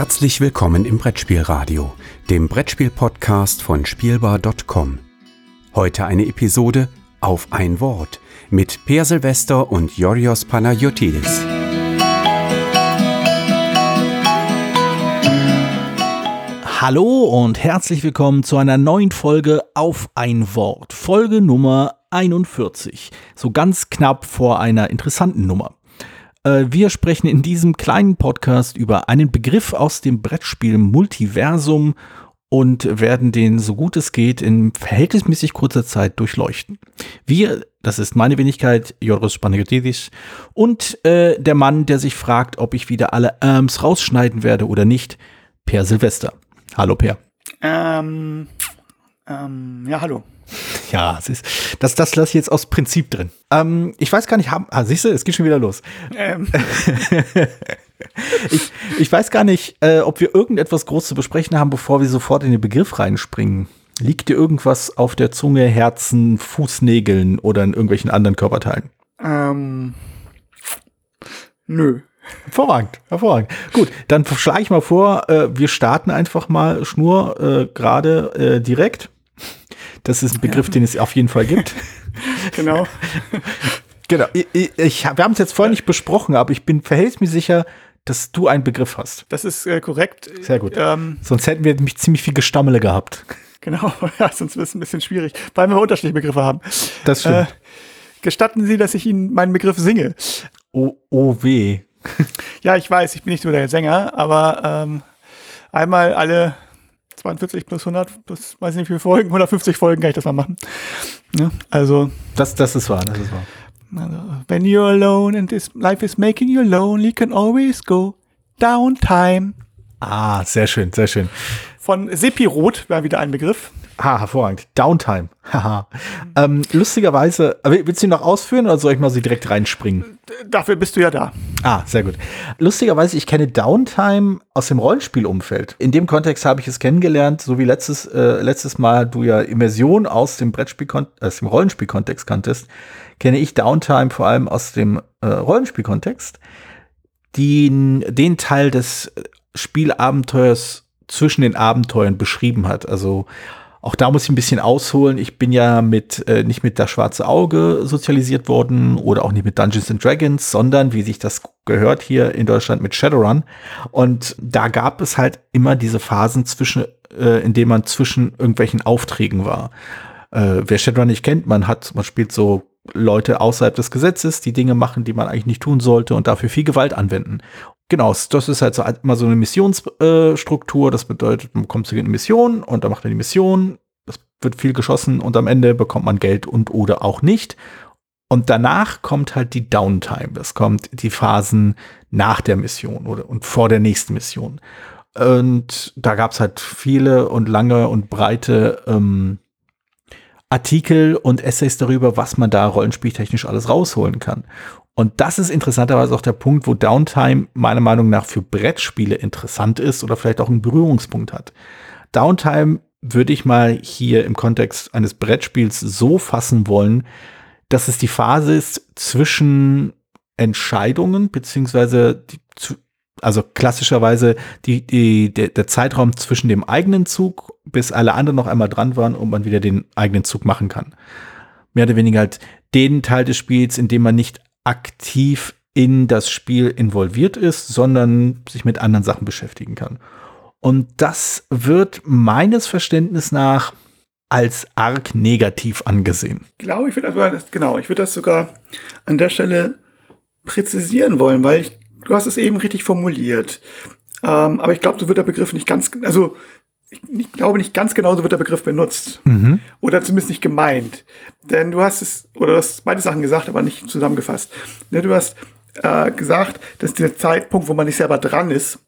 Herzlich willkommen im Brettspielradio, dem Brettspiel-Podcast von Spielbar.com. Heute eine Episode auf ein Wort mit Per Silvester und Yorios Panayotidis. Hallo und herzlich willkommen zu einer neuen Folge auf ein Wort. Folge Nummer 41. So ganz knapp vor einer interessanten Nummer. Äh, wir sprechen in diesem kleinen Podcast über einen Begriff aus dem Brettspiel Multiversum und werden den so gut es geht in verhältnismäßig kurzer Zeit durchleuchten. Wir, das ist meine Wenigkeit, Joris Spanagiotidis, und äh, der Mann, der sich fragt, ob ich wieder alle Arms rausschneiden werde oder nicht, Per Silvester. Hallo Per. Ähm, ähm, ja, hallo. Ja, das, ist, das, das lasse ich jetzt aus Prinzip drin. Ähm, ich weiß gar nicht, haben, ah, siehst du, es geht schon wieder los. Ähm. ich, ich weiß gar nicht, äh, ob wir irgendetwas groß zu besprechen haben, bevor wir sofort in den Begriff reinspringen. Liegt dir irgendwas auf der Zunge, Herzen, Fußnägeln oder in irgendwelchen anderen Körperteilen? Ähm, nö. Hervorragend, hervorragend. Gut, dann schlage ich mal vor, äh, wir starten einfach mal Schnur äh, gerade äh, direkt. Das ist ein Begriff, ja. den es auf jeden Fall gibt. genau. genau. Ich, ich, wir haben es jetzt vorher nicht besprochen, aber ich bin verhältnismäßig sicher, dass du einen Begriff hast. Das ist äh, korrekt. Sehr gut. Ähm, sonst hätten wir nämlich ziemlich viel Gestammele gehabt. Genau, ja, sonst wäre es ein bisschen schwierig, weil wir unterschiedliche Begriffe haben. Das stimmt. Äh, gestatten Sie, dass ich Ihnen meinen Begriff singe? Oh, oh weh. ja, ich weiß, ich bin nicht nur der Sänger, aber ähm, einmal alle 42 plus 100 plus, weiß nicht wie viele Folgen, 150 Folgen kann ich das mal machen. Ja, also. Das, das ist wahr, das ist wahr. Also, when you're alone and this life is making you lonely, you can always go downtime. Ah, sehr schön, sehr schön. Von Sepirot war wieder ein Begriff. Ha, hervorragend. Downtime. Haha. ähm, lustigerweise, willst du ihn noch ausführen oder soll ich mal sie direkt reinspringen? Dafür bist du ja da. Ah, sehr gut. Lustigerweise, ich kenne Downtime aus dem Rollenspielumfeld. In dem Kontext habe ich es kennengelernt, so wie letztes, äh, letztes Mal du ja Immersion aus dem Brettspiel, aus dem Rollenspielkontext kanntest, kenne ich Downtime vor allem aus dem äh, Rollenspielkontext. Den, den Teil des Spielabenteuers zwischen den Abenteuern beschrieben hat. Also auch da muss ich ein bisschen ausholen. Ich bin ja mit äh, nicht mit das schwarze Auge sozialisiert worden oder auch nicht mit Dungeons and Dragons, sondern wie sich das gehört hier in Deutschland mit Shadowrun. Und da gab es halt immer diese Phasen zwischen, äh, in denen man zwischen irgendwelchen Aufträgen war. Äh, wer Shadowrun nicht kennt, man hat, man spielt so Leute außerhalb des Gesetzes, die Dinge machen, die man eigentlich nicht tun sollte und dafür viel Gewalt anwenden. Genau, das ist halt so immer so eine Missionsstruktur. das bedeutet, man kommt zu einer Mission und dann macht man die Mission. Es wird viel geschossen und am Ende bekommt man Geld und oder auch nicht. Und danach kommt halt die Downtime. Das kommt die Phasen nach der Mission oder und vor der nächsten Mission. Und da gab es halt viele und lange und breite ähm, Artikel und Essays darüber, was man da rollenspieltechnisch alles rausholen kann. Und das ist interessanterweise auch der Punkt, wo Downtime meiner Meinung nach für Brettspiele interessant ist oder vielleicht auch einen Berührungspunkt hat. Downtime würde ich mal hier im Kontext eines Brettspiels so fassen wollen, dass es die Phase ist zwischen Entscheidungen, beziehungsweise die, also klassischerweise die, die, der, der Zeitraum zwischen dem eigenen Zug, bis alle anderen noch einmal dran waren und man wieder den eigenen Zug machen kann. Mehr oder weniger halt den Teil des Spiels, in dem man nicht aktiv in das Spiel involviert ist, sondern sich mit anderen Sachen beschäftigen kann. Und das wird meines Verständnisses nach als arg negativ angesehen. Ich glaube, ich würde das, genau, ich würde das sogar an der Stelle präzisieren wollen, weil ich, du hast es eben richtig formuliert. Ähm, aber ich glaube, so wird der Begriff nicht ganz, also ich, glaube nicht ganz genauso wird der Begriff benutzt. Mhm. Oder zumindest nicht gemeint. Denn du hast es, oder du hast beide Sachen gesagt, aber nicht zusammengefasst. Ne, du hast äh, gesagt, dass der Zeitpunkt, wo man nicht selber dran ist,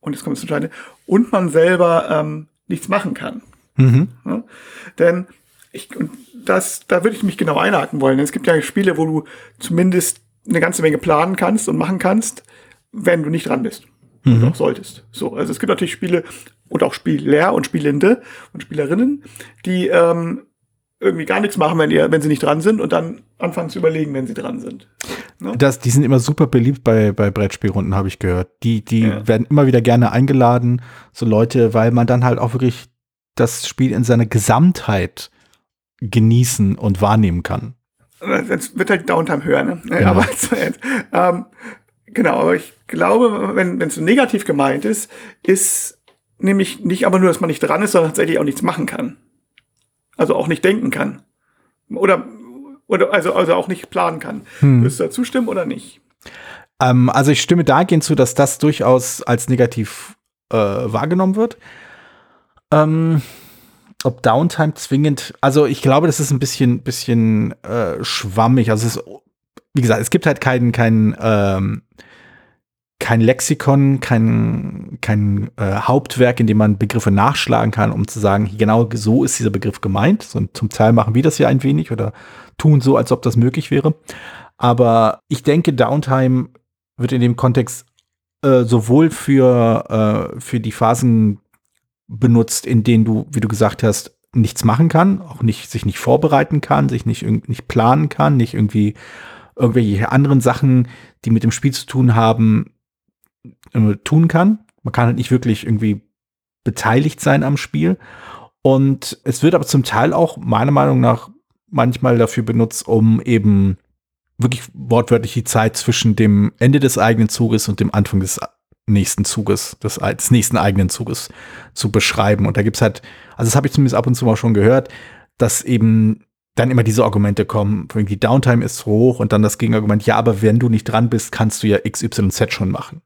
und jetzt kommt es entscheidende, und man selber ähm, nichts machen kann. Mhm. Ja? Denn ich, und das, da würde ich mich genau einhaken wollen. Denn es gibt ja Spiele, wo du zumindest eine ganze Menge planen kannst und machen kannst, wenn du nicht dran bist. Mhm. Und auch solltest. So, also es gibt natürlich Spiele, und auch Spieler und Spielende und Spielerinnen, die ähm, irgendwie gar nichts machen, wenn, die, wenn sie nicht dran sind und dann anfangen zu überlegen, wenn sie dran sind. Ne? Das, die sind immer super beliebt bei, bei Brettspielrunden, habe ich gehört. Die, die ja. werden immer wieder gerne eingeladen, so Leute, weil man dann halt auch wirklich das Spiel in seiner Gesamtheit genießen und wahrnehmen kann. Das wird halt Downtime höher, ne? Genau. Aber ähm, genau, aber ich glaube, wenn es so negativ gemeint ist, ist nämlich nicht aber nur, dass man nicht dran ist, sondern tatsächlich auch nichts machen kann. Also auch nicht denken kann. Oder, oder also, also auch nicht planen kann. Hm. Wirst du da zustimmen oder nicht? Ähm, also ich stimme dahingehend zu, dass das durchaus als negativ äh, wahrgenommen wird. Ähm, ob Downtime zwingend, also ich glaube, das ist ein bisschen, bisschen äh, schwammig. Also es ist, wie gesagt, es gibt halt keinen, keinen, ähm, kein Lexikon, kein, kein äh, Hauptwerk, in dem man Begriffe nachschlagen kann, um zu sagen, genau so ist dieser Begriff gemeint. So, zum Teil machen wir das ja ein wenig oder tun so, als ob das möglich wäre. Aber ich denke, Downtime wird in dem Kontext äh, sowohl für, äh, für die Phasen benutzt, in denen du, wie du gesagt hast, nichts machen kann, auch nicht, sich nicht vorbereiten kann, sich nicht, nicht planen kann, nicht irgendwie irgendwelche anderen Sachen, die mit dem Spiel zu tun haben, äh, tun kann. Man kann halt nicht wirklich irgendwie beteiligt sein am Spiel. Und es wird aber zum Teil auch meiner Meinung nach manchmal dafür benutzt, um eben wirklich wortwörtlich die Zeit zwischen dem Ende des eigenen Zuges und dem Anfang des nächsten Zuges, des, des nächsten eigenen Zuges zu beschreiben. Und da gibt's halt, also das habe ich zumindest ab und zu mal schon gehört, dass eben dann immer diese Argumente kommen, irgendwie Downtime ist hoch und dann das Gegenargument, ja, aber wenn du nicht dran bist, kannst du ja XYZ schon machen.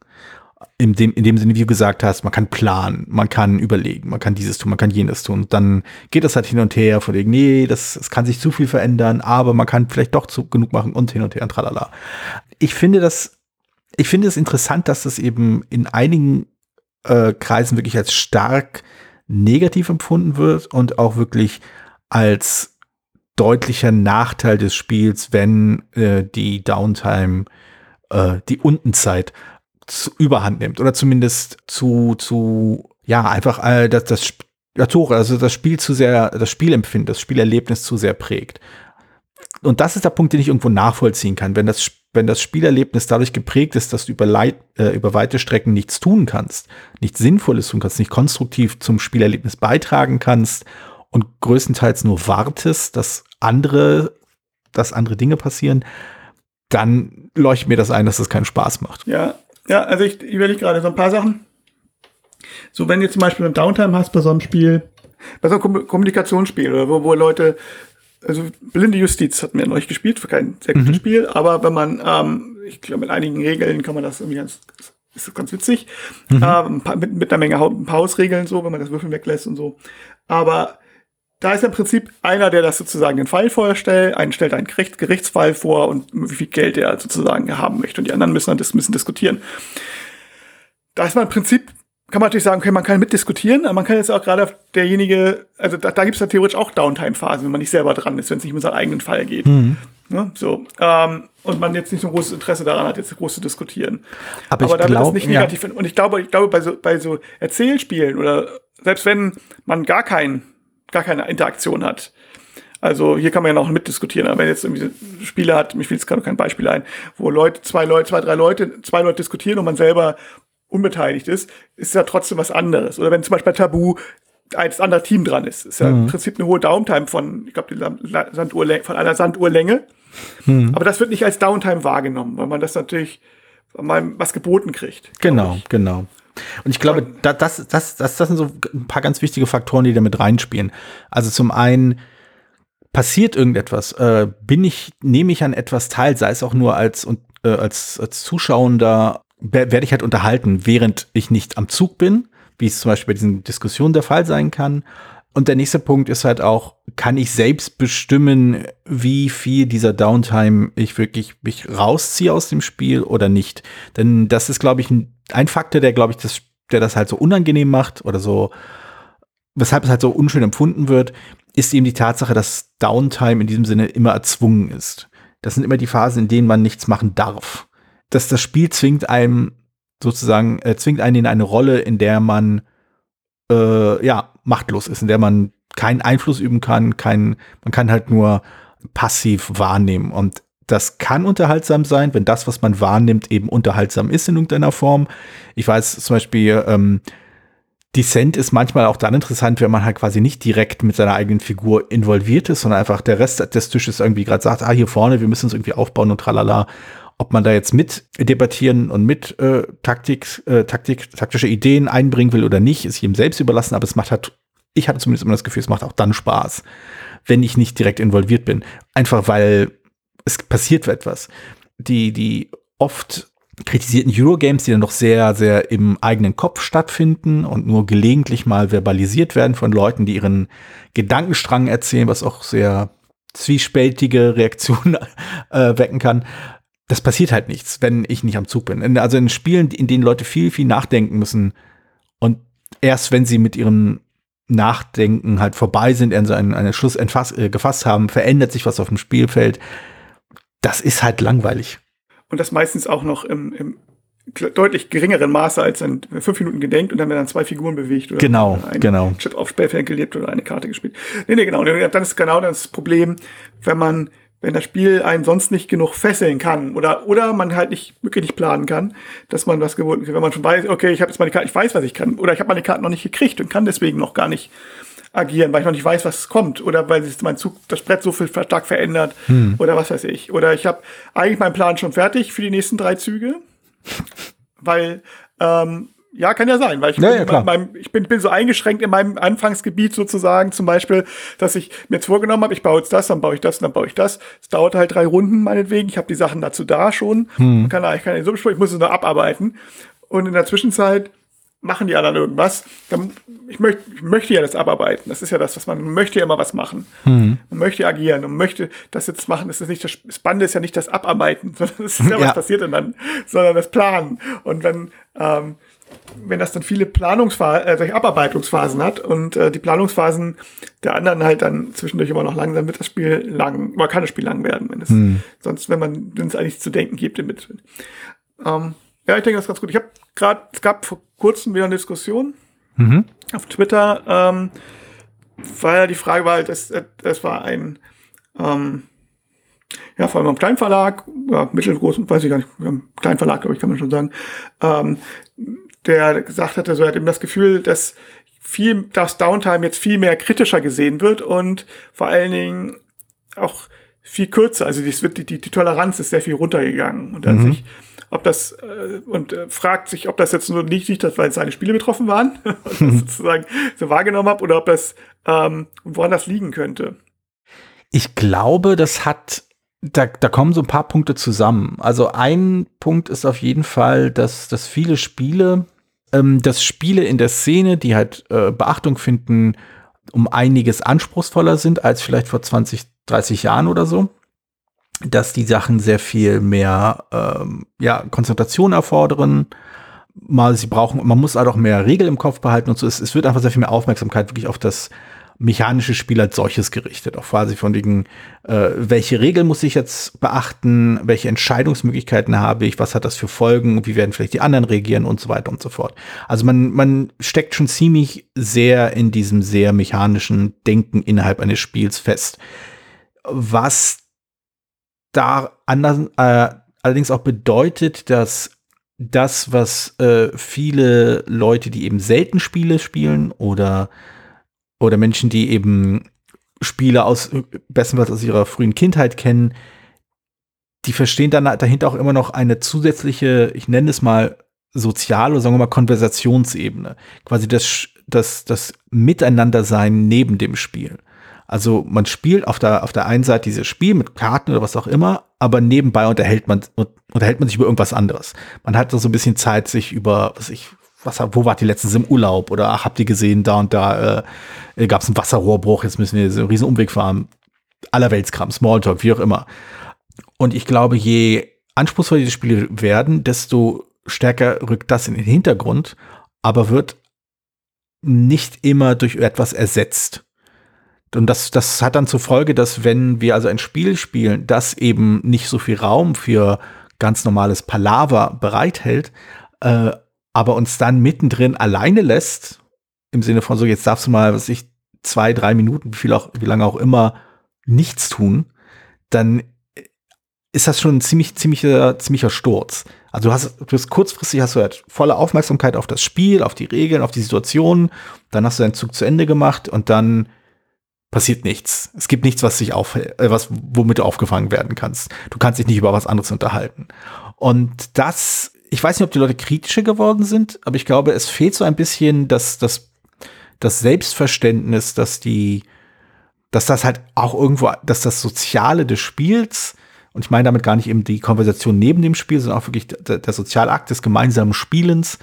In dem, in dem Sinne, wie du gesagt hast, man kann planen, man kann überlegen, man kann dieses tun, man kann jenes tun. Und dann geht das halt hin und her, von wegen, nee, das, das kann sich zu viel verändern, aber man kann vielleicht doch zu, genug machen und hin und her und tralala. Ich finde das ich finde es interessant, dass das eben in einigen äh, Kreisen wirklich als stark negativ empfunden wird und auch wirklich als deutlicher Nachteil des Spiels, wenn äh, die Downtime, äh, die Untenzeit zu, überhand nimmt oder zumindest zu, zu ja, einfach äh, das, das ja, Tore, also das Spiel zu sehr, das Spielempfinden, das Spielerlebnis zu sehr prägt. Und das ist der Punkt, den ich irgendwo nachvollziehen kann. Wenn das wenn das Spielerlebnis dadurch geprägt ist, dass du über, Leit, äh, über weite Strecken nichts tun kannst, nichts Sinnvolles tun kannst, nicht konstruktiv zum Spielerlebnis beitragen kannst und größtenteils nur wartest, dass andere, dass andere Dinge passieren, dann leuchtet mir das ein, dass das keinen Spaß macht. Ja, ja, also ich überlege gerade so ein paar Sachen. So, wenn du zum Beispiel ein Downtime hast bei so einem Spiel, bei so einem Kommunikationsspiel, oder wo, wo Leute also blinde Justiz hat mir neulich gespielt, für kein sehr gutes mhm. Spiel, aber wenn man, ähm, ich glaube, mit einigen Regeln kann man das irgendwie ganz, ist das ganz witzig, mhm. ähm, mit, mit einer Menge Hausregeln so, wenn man das Würfeln weglässt und so. Aber da ist im Prinzip einer, der das sozusagen den Fall vorstellt, einen stellt einen Gericht, Gerichtsfall vor und wie viel Geld er sozusagen haben möchte. Und die anderen müssen dann das müssen diskutieren. Da ist man im Prinzip kann man natürlich sagen, okay, man kann mitdiskutieren, aber man kann jetzt auch gerade derjenige, also da, da gibt es ja theoretisch auch Downtime-Phasen, wenn man nicht selber dran ist, wenn es nicht um seinen eigenen Fall geht. Mhm. Ne? So. Ähm, und man jetzt nicht so ein großes Interesse daran hat, jetzt groß zu diskutieren. Aber, aber da wird das nicht negativ. Ja. Und ich glaube, ich glaube, bei so, bei so Erzählspielen oder selbst wenn man gar kein, gar keine Interaktion hat, also hier kann man ja noch mitdiskutieren, aber wenn jetzt irgendwie Spiele hat, mich fiel jetzt gerade kein Beispiel ein, wo Leute, zwei Leute, zwei, drei Leute, zwei Leute diskutieren und man selber unbeteiligt ist, ist ja trotzdem was anderes. Oder wenn zum Beispiel bei Tabu ein anderes Team dran ist, ist ja mhm. im Prinzip eine hohe Downtime von, ich glaube, von einer Sanduhrlänge. Mhm. Aber das wird nicht als Downtime wahrgenommen, weil man das natürlich mal was geboten kriegt. Genau, genau. Und ich glaube, das, das, das, das sind so ein paar ganz wichtige Faktoren, die da mit reinspielen. Also zum einen passiert irgendetwas, äh, bin ich, nehme ich an etwas teil, sei es auch nur als, äh, als, als Zuschauender werde ich halt unterhalten, während ich nicht am Zug bin, wie es zum Beispiel bei diesen Diskussionen der Fall sein kann. Und der nächste Punkt ist halt auch, kann ich selbst bestimmen, wie viel dieser Downtime ich wirklich mich rausziehe aus dem Spiel oder nicht? Denn das ist, glaube ich, ein, ein Faktor, der, glaube ich, das, der das halt so unangenehm macht oder so, weshalb es halt so unschön empfunden wird, ist eben die Tatsache, dass Downtime in diesem Sinne immer erzwungen ist. Das sind immer die Phasen, in denen man nichts machen darf dass das Spiel zwingt einem sozusagen, äh, zwingt einen in eine Rolle, in der man äh, ja machtlos ist, in der man keinen Einfluss üben kann, kein, man kann halt nur passiv wahrnehmen. Und das kann unterhaltsam sein, wenn das, was man wahrnimmt, eben unterhaltsam ist in irgendeiner Form. Ich weiß zum Beispiel, ähm, Descent ist manchmal auch dann interessant, wenn man halt quasi nicht direkt mit seiner eigenen Figur involviert ist, sondern einfach der Rest des Tisches irgendwie gerade sagt, ah, hier vorne, wir müssen uns irgendwie aufbauen und tralala. Ob man da jetzt mit debattieren und mit äh, Taktik, äh, Taktik, taktische Ideen einbringen will oder nicht, ist jedem selbst überlassen, aber es macht halt, ich habe zumindest immer das Gefühl, es macht auch dann Spaß, wenn ich nicht direkt involviert bin. Einfach weil es passiert etwas. Die, die oft kritisierten Eurogames, die dann noch sehr, sehr im eigenen Kopf stattfinden und nur gelegentlich mal verbalisiert werden von Leuten, die ihren Gedankenstrang erzählen, was auch sehr zwiespältige Reaktionen äh, wecken kann. Das passiert halt nichts, wenn ich nicht am Zug bin. Also in Spielen, in denen Leute viel, viel nachdenken müssen und erst wenn sie mit ihrem Nachdenken halt vorbei sind, also einen, einen Schluss äh, gefasst haben, verändert sich was auf dem Spielfeld. Das ist halt langweilig. Und das meistens auch noch im, im deutlich geringeren Maße als dann fünf Minuten gedenkt und dann werden dann zwei Figuren bewegt oder genau, einen genau. Chip auf Spielfeld gelebt oder eine Karte gespielt. Nee, nee, genau. Dann ist genau das Problem, wenn man, wenn das Spiel einen sonst nicht genug fesseln kann oder, oder man halt nicht wirklich nicht planen kann, dass man was gewohnt, wenn man schon weiß, okay, ich habe jetzt meine Karte, ich weiß, was ich kann, oder ich habe meine Karten noch nicht gekriegt und kann deswegen noch gar nicht agieren, weil ich noch nicht weiß, was kommt oder weil sich mein Zug, das Brett so viel stark verändert hm. oder was weiß ich. Oder ich habe eigentlich meinen Plan schon fertig für die nächsten drei Züge, weil ähm, ja, kann ja sein, weil ich, ja, bin, ja, meinem, ich bin, bin so eingeschränkt in meinem Anfangsgebiet sozusagen, zum Beispiel, dass ich mir jetzt vorgenommen habe, ich baue jetzt das, dann baue ich das, dann baue ich das. Es dauert halt drei Runden meinetwegen. Ich habe die Sachen dazu da schon. Hm. Kann, ich kann so ich muss es nur abarbeiten. Und in der Zwischenzeit machen die anderen irgendwas. Dann, ich, möchte, ich möchte ja das abarbeiten. Das ist ja das, was man, man möchte ja immer was machen. Mhm. Man möchte agieren und möchte das jetzt machen. Das ist nicht das Spannende ist ja nicht das Abarbeiten, sondern das ist ja, was passiert dann, sondern das Planen. Und wenn, ähm, wenn das dann viele Planungsphasen, äh, Abarbeitungsphasen hat und äh, die Planungsphasen der anderen halt dann zwischendurch immer noch lang, dann wird das Spiel lang, man kann das Spiel lang werden, wenn es, hm. sonst, wenn man, wenn es eigentlich zu denken gibt im Mittelfeld. Ähm, ja, ich denke, das ist ganz gut. Ich habe gerade, es gab vor kurzem wieder eine Diskussion mhm. auf Twitter, ähm, weil die Frage war halt, das, das war ein, ähm, ja, vor allem am Kleinverlag, ja, mittelgroßen, weiß ich gar nicht, Kleinverlag, glaube ich, kann man schon sagen, ähm, der gesagt hatte, so er hat eben das Gefühl, dass viel, dass Downtime jetzt viel mehr kritischer gesehen wird und vor allen Dingen auch viel kürzer. Also die, die, die, die Toleranz ist sehr viel runtergegangen und dann mhm. sich ob das äh, und äh, fragt sich, ob das jetzt nur nicht liegt, weil seine Spiele betroffen waren und das sozusagen so wahrgenommen habe oder ob das ähm, woran das liegen könnte. Ich glaube, das hat da, da kommen so ein paar Punkte zusammen. Also ein Punkt ist auf jeden Fall, dass, dass viele Spiele, ähm, dass Spiele in der Szene, die halt äh, Beachtung finden, um einiges anspruchsvoller sind als vielleicht vor 20, 30 Jahren oder so dass die Sachen sehr viel mehr ähm, ja, Konzentration erfordern. Mal, sie brauchen, man muss halt auch mehr Regeln im Kopf behalten und so. Es, es wird einfach sehr viel mehr Aufmerksamkeit wirklich auf das mechanische Spiel als solches gerichtet. Auch quasi von wegen, äh, welche Regeln muss ich jetzt beachten, welche Entscheidungsmöglichkeiten habe ich, was hat das für Folgen, wie werden vielleicht die anderen reagieren und so weiter und so fort. Also man, man steckt schon ziemlich sehr in diesem sehr mechanischen Denken innerhalb eines Spiels fest. Was da anders, äh, allerdings auch bedeutet, dass das, was äh, viele Leute, die eben selten Spiele spielen oder, oder Menschen, die eben Spiele aus bestenfalls aus ihrer frühen Kindheit kennen, die verstehen dann dahinter auch immer noch eine zusätzliche, ich nenne es mal soziale sagen wir mal Konversationsebene. Quasi das, das, das Miteinandersein neben dem Spiel. Also man spielt auf der, auf der einen Seite dieses Spiel mit Karten oder was auch immer, aber nebenbei unterhält man, unterhält man sich über irgendwas anderes. Man hat so ein bisschen Zeit, sich über, was ich, was, wo wart ihr letztens im Urlaub? Oder ach, habt ihr gesehen, da und da äh, gab es einen Wasserrohrbruch, jetzt müssen wir so einen riesen Umweg fahren. Allerweltskram, Smalltalk, wie auch immer. Und ich glaube, je anspruchsvoller diese Spiele werden, desto stärker rückt das in den Hintergrund, aber wird nicht immer durch etwas ersetzt. Und das, das hat dann zur Folge, dass wenn wir also ein Spiel spielen, das eben nicht so viel Raum für ganz normales Palaver bereithält, äh, aber uns dann mittendrin alleine lässt, im Sinne von so, jetzt darfst du mal, was ich, zwei, drei Minuten, wie viel auch, wie lange auch immer, nichts tun, dann ist das schon ein ziemlich, ziemlicher, ziemlicher Sturz. Also du hast, du hast kurzfristig hast du halt volle Aufmerksamkeit auf das Spiel, auf die Regeln, auf die Situation. Dann hast du deinen Zug zu Ende gemacht und dann passiert nichts. Es gibt nichts, was sich auf, äh, was, womit du aufgefangen werden kannst. Du kannst dich nicht über was anderes unterhalten. Und das, ich weiß nicht, ob die Leute kritischer geworden sind, aber ich glaube, es fehlt so ein bisschen das, das, das Selbstverständnis, dass die, dass das halt auch irgendwo, dass das Soziale des Spiels und ich meine damit gar nicht eben die Konversation neben dem Spiel, sondern auch wirklich der, der Sozialakt des gemeinsamen Spielens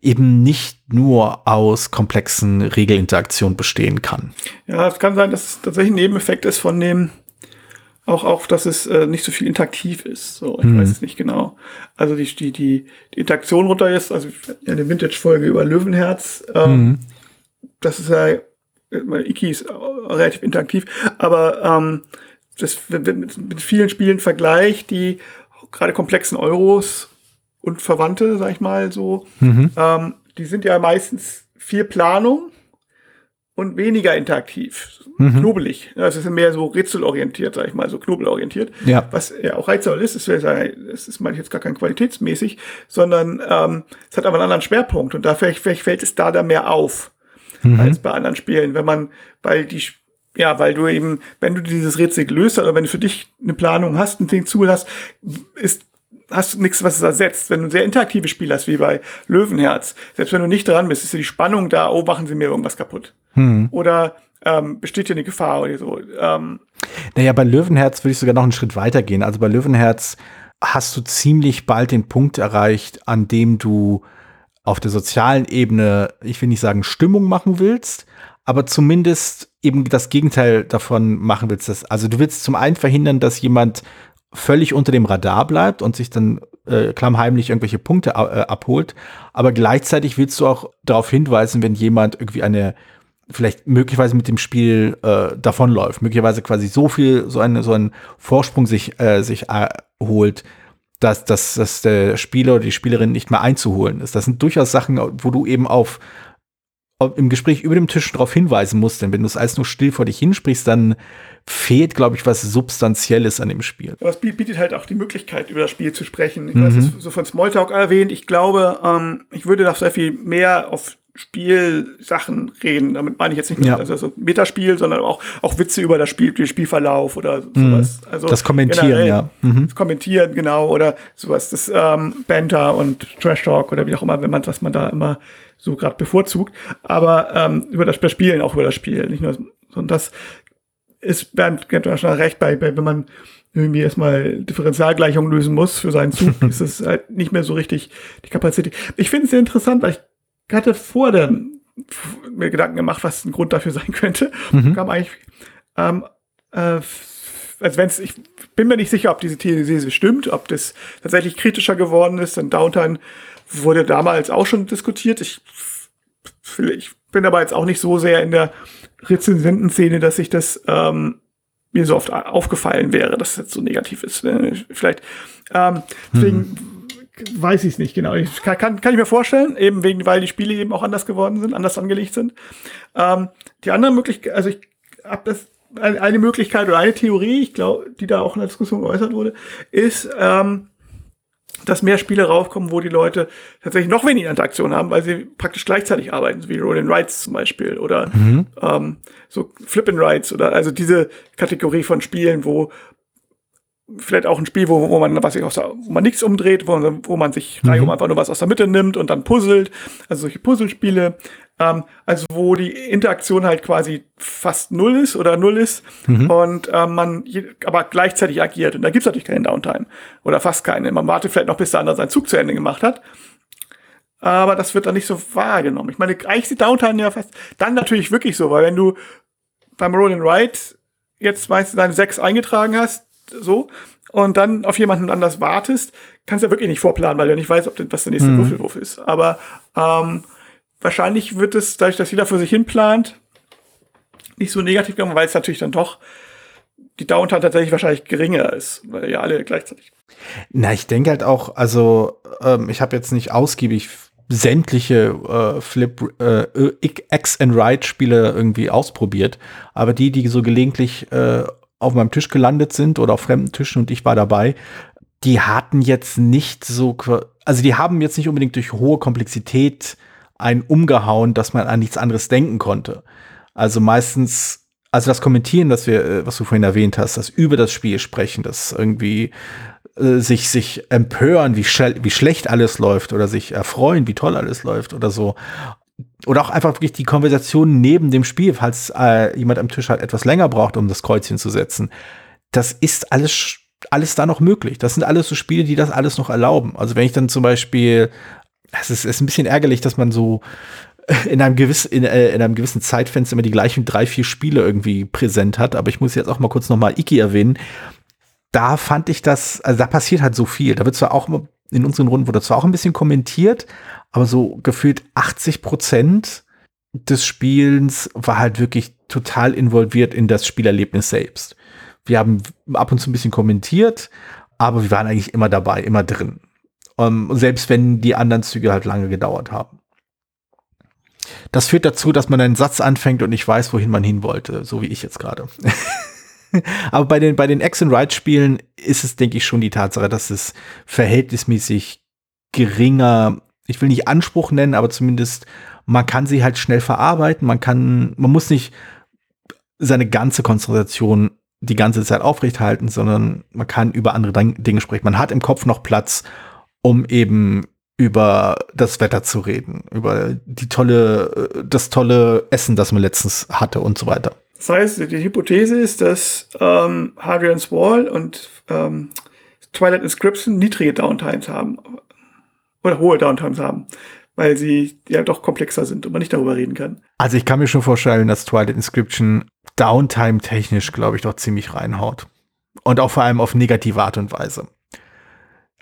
eben nicht nur aus komplexen Regelinteraktionen bestehen kann. Ja, es kann sein, dass es tatsächlich ein Nebeneffekt ist von dem, auch, auch dass es äh, nicht so viel interaktiv ist. So, ich hm. weiß es nicht genau. Also die, die, die, die Interaktion runter ist, also eine Vintage-Folge über Löwenherz, ähm, hm. das ist ja, Iki ist relativ interaktiv, aber ähm, das mit, mit vielen Spielen vergleicht, die gerade komplexen Euros und Verwandte, sag ich mal so, mhm. ähm, die sind ja meistens viel Planung und weniger interaktiv, mhm. knobelig. Das ist mehr so rätselorientiert, sag ich mal, so knobelorientiert. Ja. Was ja auch reizvoll ist, das, das ist meine ich jetzt gar kein qualitätsmäßig, sondern ähm, es hat aber einen anderen Schwerpunkt und da vielleicht, vielleicht fällt es da da mehr auf mhm. als bei anderen Spielen, wenn man, weil die ja, weil du eben, wenn du dieses Rätsel gelöst hast, oder wenn du für dich eine Planung hast, ein Ding zulässt, ist hast du nichts, was es ersetzt. Wenn du ein sehr interaktives Spiel hast, wie bei Löwenherz, selbst wenn du nicht dran bist, ist ja die Spannung da, oh, machen sie mir irgendwas kaputt. Hm. Oder ähm, besteht hier eine Gefahr oder so. Ähm, naja, bei Löwenherz würde ich sogar noch einen Schritt weiter gehen. Also bei Löwenherz hast du ziemlich bald den Punkt erreicht, an dem du auf der sozialen Ebene, ich will nicht sagen Stimmung machen willst, aber zumindest eben das Gegenteil davon machen willst. Dass, also du willst zum einen verhindern, dass jemand völlig unter dem Radar bleibt und sich dann äh, klammheimlich irgendwelche Punkte äh, abholt, aber gleichzeitig willst du auch darauf hinweisen, wenn jemand irgendwie eine vielleicht möglicherweise mit dem Spiel äh, davonläuft, möglicherweise quasi so viel, so, eine, so einen Vorsprung sich, äh, sich erholt, dass, dass, dass der Spieler oder die Spielerin nicht mehr einzuholen ist. Das sind durchaus Sachen, wo du eben auf im Gespräch über dem Tisch darauf hinweisen musst, denn wenn du es alles nur still vor dich hinsprichst, dann fehlt, glaube ich, was Substanzielles an dem Spiel. Aber es bietet halt auch die Möglichkeit, über das Spiel zu sprechen. Ich mhm. weiß, es so von Smalltalk erwähnt. Ich glaube, ähm, ich würde da sehr viel mehr auf Spielsachen reden. Damit meine ich jetzt nicht nur ja. also so Metaspiel, sondern auch, auch Witze über das Spiel, den Spielverlauf oder mhm. sowas. Also das Kommentieren, ja. Mhm. Das Kommentieren, genau, oder sowas, das ähm, Banter und Trash Talk oder wie auch immer, wenn man, was man da immer so gerade bevorzugt, aber ähm, über das Spielen, auch über das Spiel, nicht nur, und das ist Bernd Gentner schon recht bei, bei, wenn man irgendwie erstmal Differentialgleichungen lösen muss für seinen Zug, ist es halt nicht mehr so richtig die Kapazität. Ich finde es sehr interessant, weil ich hatte vor dem mir Gedanken gemacht, was ein Grund dafür sein könnte. Mhm. Kam eigentlich, ähm, äh, also wenn es, ich bin mir nicht sicher, ob diese These stimmt, ob das tatsächlich kritischer geworden ist, denn Downtown wurde damals auch schon diskutiert. Ich, ich bin aber jetzt auch nicht so sehr in der Rezensentenszene, dass ich das ähm, mir so oft aufgefallen wäre, dass das jetzt so negativ ist. Ne? Vielleicht ähm, deswegen hm. weiß ich es nicht genau. Ich kann, kann, kann ich mir vorstellen, eben wegen, weil die Spiele eben auch anders geworden sind, anders angelegt sind. Ähm, die andere Möglichkeit, also ich habe das eine Möglichkeit oder eine Theorie, ich glaube, die da auch in der Diskussion geäußert wurde, ist, ähm, dass mehr Spiele raufkommen, wo die Leute tatsächlich noch weniger Interaktion haben, weil sie praktisch gleichzeitig arbeiten, so wie Roll and Rides zum Beispiel oder mhm. ähm, so Flip and Rides oder also diese Kategorie von Spielen, wo vielleicht auch ein Spiel, wo, wo man was ich auch wo man nichts umdreht, wo, wo man sich mhm. reihum einfach nur was aus der Mitte nimmt und dann puzzelt, also solche Puzzlespiele, ähm, also wo die Interaktion halt quasi fast null ist oder null ist mhm. und ähm, man aber gleichzeitig agiert. Und da gibt's natürlich keine Downtime oder fast keine. Man wartet vielleicht noch, bis der andere seinen Zug zu Ende gemacht hat. Aber das wird dann nicht so wahrgenommen. Ich meine, eigentlich die Downtime ja fast dann natürlich wirklich so, weil wenn du beim Roll and Ride jetzt meistens deine sechs eingetragen hast, so, und dann auf jemanden anders wartest, kannst du ja wirklich nicht vorplanen, weil du nicht weißt, ob das, was der nächste mhm. Würfelwurf ist. Aber ähm, wahrscheinlich wird es, dadurch, dass jeder für sich hin plant, nicht so negativ gegangen, weil es natürlich dann doch die Downtime tatsächlich wahrscheinlich geringer ist, weil ja alle gleichzeitig. Na, ich denke halt auch, also ähm, ich habe jetzt nicht ausgiebig sämtliche äh, Flip äh, X and Ride Spiele irgendwie ausprobiert, aber die, die so gelegentlich äh, auf meinem Tisch gelandet sind oder auf fremden Tischen und ich war dabei, die hatten jetzt nicht so, also die haben jetzt nicht unbedingt durch hohe Komplexität einen umgehauen, dass man an nichts anderes denken konnte. Also meistens, also das Kommentieren, das wir, äh, was du vorhin erwähnt hast, das über das Spiel sprechen, das irgendwie äh, sich, sich empören, wie, wie schlecht alles läuft oder sich erfreuen, wie toll alles läuft oder so. Oder auch einfach wirklich die Konversation neben dem Spiel, falls äh, jemand am Tisch halt etwas länger braucht, um das Kreuzchen zu setzen. Das ist alles, alles da noch möglich. Das sind alles so Spiele, die das alles noch erlauben. Also wenn ich dann zum Beispiel, es ist, ist ein bisschen ärgerlich, dass man so in einem, gewiss, in, äh, in einem gewissen Zeitfenster immer die gleichen drei, vier Spiele irgendwie präsent hat. Aber ich muss jetzt auch mal kurz nochmal Iki erwähnen da fand ich das, also da passiert halt so viel. Da wird zwar auch in unseren Runden wurde zwar auch ein bisschen kommentiert, aber so gefühlt 80 Prozent des Spielens war halt wirklich total involviert in das Spielerlebnis selbst. Wir haben ab und zu ein bisschen kommentiert, aber wir waren eigentlich immer dabei, immer drin. Um, selbst wenn die anderen Züge halt lange gedauert haben. Das führt dazu, dass man einen Satz anfängt und nicht weiß, wohin man hin wollte, so wie ich jetzt gerade. Aber bei den, bei den X-and-Ride-Spielen ist es, denke ich, schon die Tatsache, dass es verhältnismäßig geringer, ich will nicht Anspruch nennen, aber zumindest man kann sie halt schnell verarbeiten. Man kann, man muss nicht seine ganze Konzentration die ganze Zeit aufrechthalten, sondern man kann über andere Dinge sprechen. Man hat im Kopf noch Platz, um eben über das Wetter zu reden, über die tolle, das tolle Essen, das man letztens hatte und so weiter. Das heißt, die Hypothese ist, dass ähm, Hadrian's Wall und ähm, Twilight Inscription niedrige Downtimes haben. Oder hohe Downtimes haben. Weil sie ja doch komplexer sind und man nicht darüber reden kann. Also ich kann mir schon vorstellen, dass Twilight Inscription Downtime technisch, glaube ich, doch ziemlich reinhaut. Und auch vor allem auf negative Art und Weise.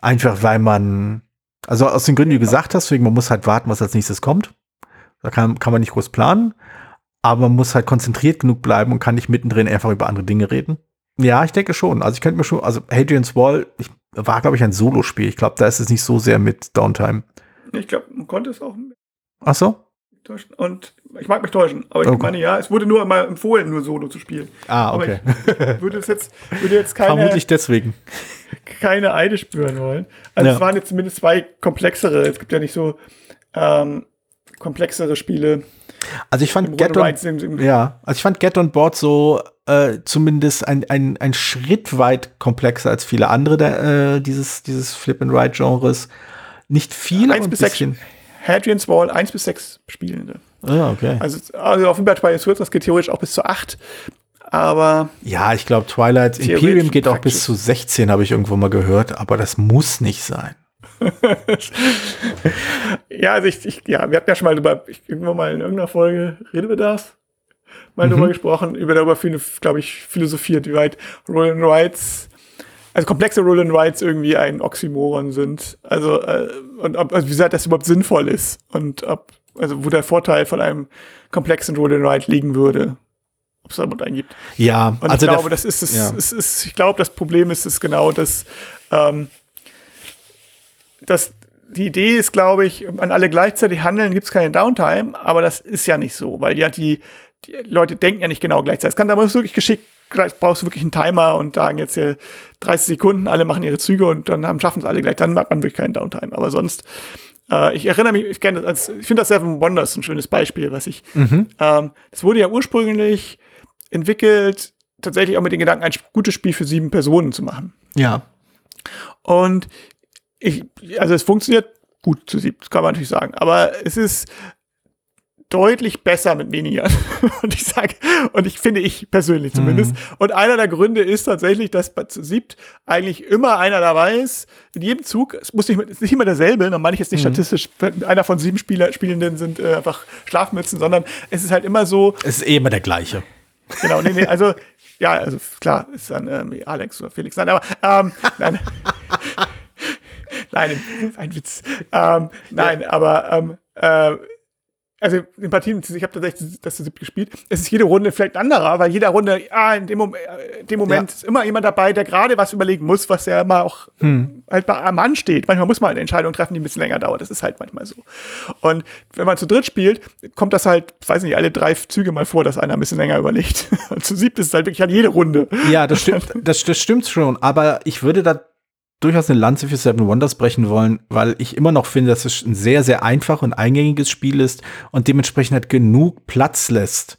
Einfach weil man, also aus den Gründen, die du gesagt hast, man muss halt warten, was als nächstes kommt. Da kann, kann man nicht groß planen aber man muss halt konzentriert genug bleiben und kann nicht mittendrin einfach über andere Dinge reden. Ja, ich denke schon. Also ich könnte mir schon, also Hadrian's Wall ich, war, glaube ich, ein Solospiel. Ich glaube, da ist es nicht so sehr mit Downtime. Ich glaube, man konnte es auch. Ach so? Und ich mag mich täuschen, aber ich okay. meine, ja, es wurde nur einmal empfohlen, nur Solo zu spielen. Ah, okay. würde es jetzt, würde jetzt keine. Vermutlich deswegen. Keine Eide spüren wollen. Also ja. es waren jetzt zumindest zwei komplexere. Es gibt ja nicht so ähm, komplexere Spiele also ich fand Get on, ja, also ich fand Get on Board so äh, zumindest ein, ein, ein Schritt weit komplexer als viele andere der, äh, dieses, dieses Flip and Ride Genres. Nicht viel, eins bis bisschen. Sechs, Hadrian's Wall, eins bis sechs Spielende. Ah, okay. Also, also auf dem Twilight Swords, das geht theoretisch auch bis zu acht. Aber. Ja, ich glaube, Twilight Imperium geht auch bis zu 16, habe ich irgendwo mal gehört, aber das muss nicht sein. ja, also ich, ich, ja, wir hatten ja schon mal über, ich, irgendwann mal in irgendeiner Folge, reden wir das? Mal mhm. darüber gesprochen, über darüber, glaube ich, philosophiert, wie weit Roll and Rights, also komplexe Roll and Rights irgendwie ein Oxymoron sind. Also, äh, und ob, also wie gesagt, das überhaupt sinnvoll ist und ob, also wo der Vorteil von einem komplexen Roll and Write liegen würde ob es da überhaupt einen gibt. Ja, und also ich glaube, das ist es, ja. es ist, ich glaube, das Problem ist es genau, dass ähm, das, die Idee ist, glaube ich, an alle gleichzeitig handeln, gibt es keine Downtime, aber das ist ja nicht so, weil ja die, die Leute denken ja nicht genau gleichzeitig. Es kann da wirklich geschickt, brauchst du wirklich einen Timer und sagen jetzt hier 30 Sekunden, alle machen ihre Züge und dann schaffen es alle gleich, dann hat man wirklich keinen Downtime. Aber sonst, äh, ich erinnere mich, ich kenne das, ich finde das Seven Wonders ein schönes Beispiel, was ich, mhm. ähm, das wurde ja ursprünglich entwickelt, tatsächlich auch mit den Gedanken, ein gutes Spiel für sieben Personen zu machen. Ja. Und ich, also es funktioniert gut zu siebt, kann man natürlich sagen. Aber es ist deutlich besser mit weniger. und ich sage, und ich finde ich persönlich zumindest. Mhm. Und einer der Gründe ist tatsächlich, dass bei zu siebt eigentlich immer einer dabei ist. In jedem Zug, es muss nicht, ist nicht immer derselbe, dann meine ich jetzt nicht mhm. statistisch, einer von sieben Spieler, Spielenden sind äh, einfach Schlafmützen, sondern es ist halt immer so. Es ist eh immer der gleiche. Genau, nee, nee, also, ja, also klar, ist dann ähm, Alex oder Felix, nein, aber, ähm, nein. nein, ein Witz. Ähm, nein, ja. aber ähm, äh, also in Partien, ich habe tatsächlich das zu siebten gespielt, es ist jede Runde vielleicht ein anderer, weil jeder Runde, ah, in dem, Mom äh, dem Moment ja. ist immer jemand dabei, der gerade was überlegen muss, was ja immer auch hm. halt bei, am ansteht. Manchmal muss man eine Entscheidung treffen, die ein bisschen länger dauert. Das ist halt manchmal so. Und wenn man zu dritt spielt, kommt das halt, weiß nicht, alle drei Züge mal vor, dass einer ein bisschen länger überlegt. Und zu siebt ist es halt wirklich an jede Runde. Ja, das stimmt, das, das stimmt schon. Aber ich würde da durchaus eine Lanze für Seven Wonders brechen wollen, weil ich immer noch finde, dass es ein sehr, sehr einfach und eingängiges Spiel ist und dementsprechend halt genug Platz lässt,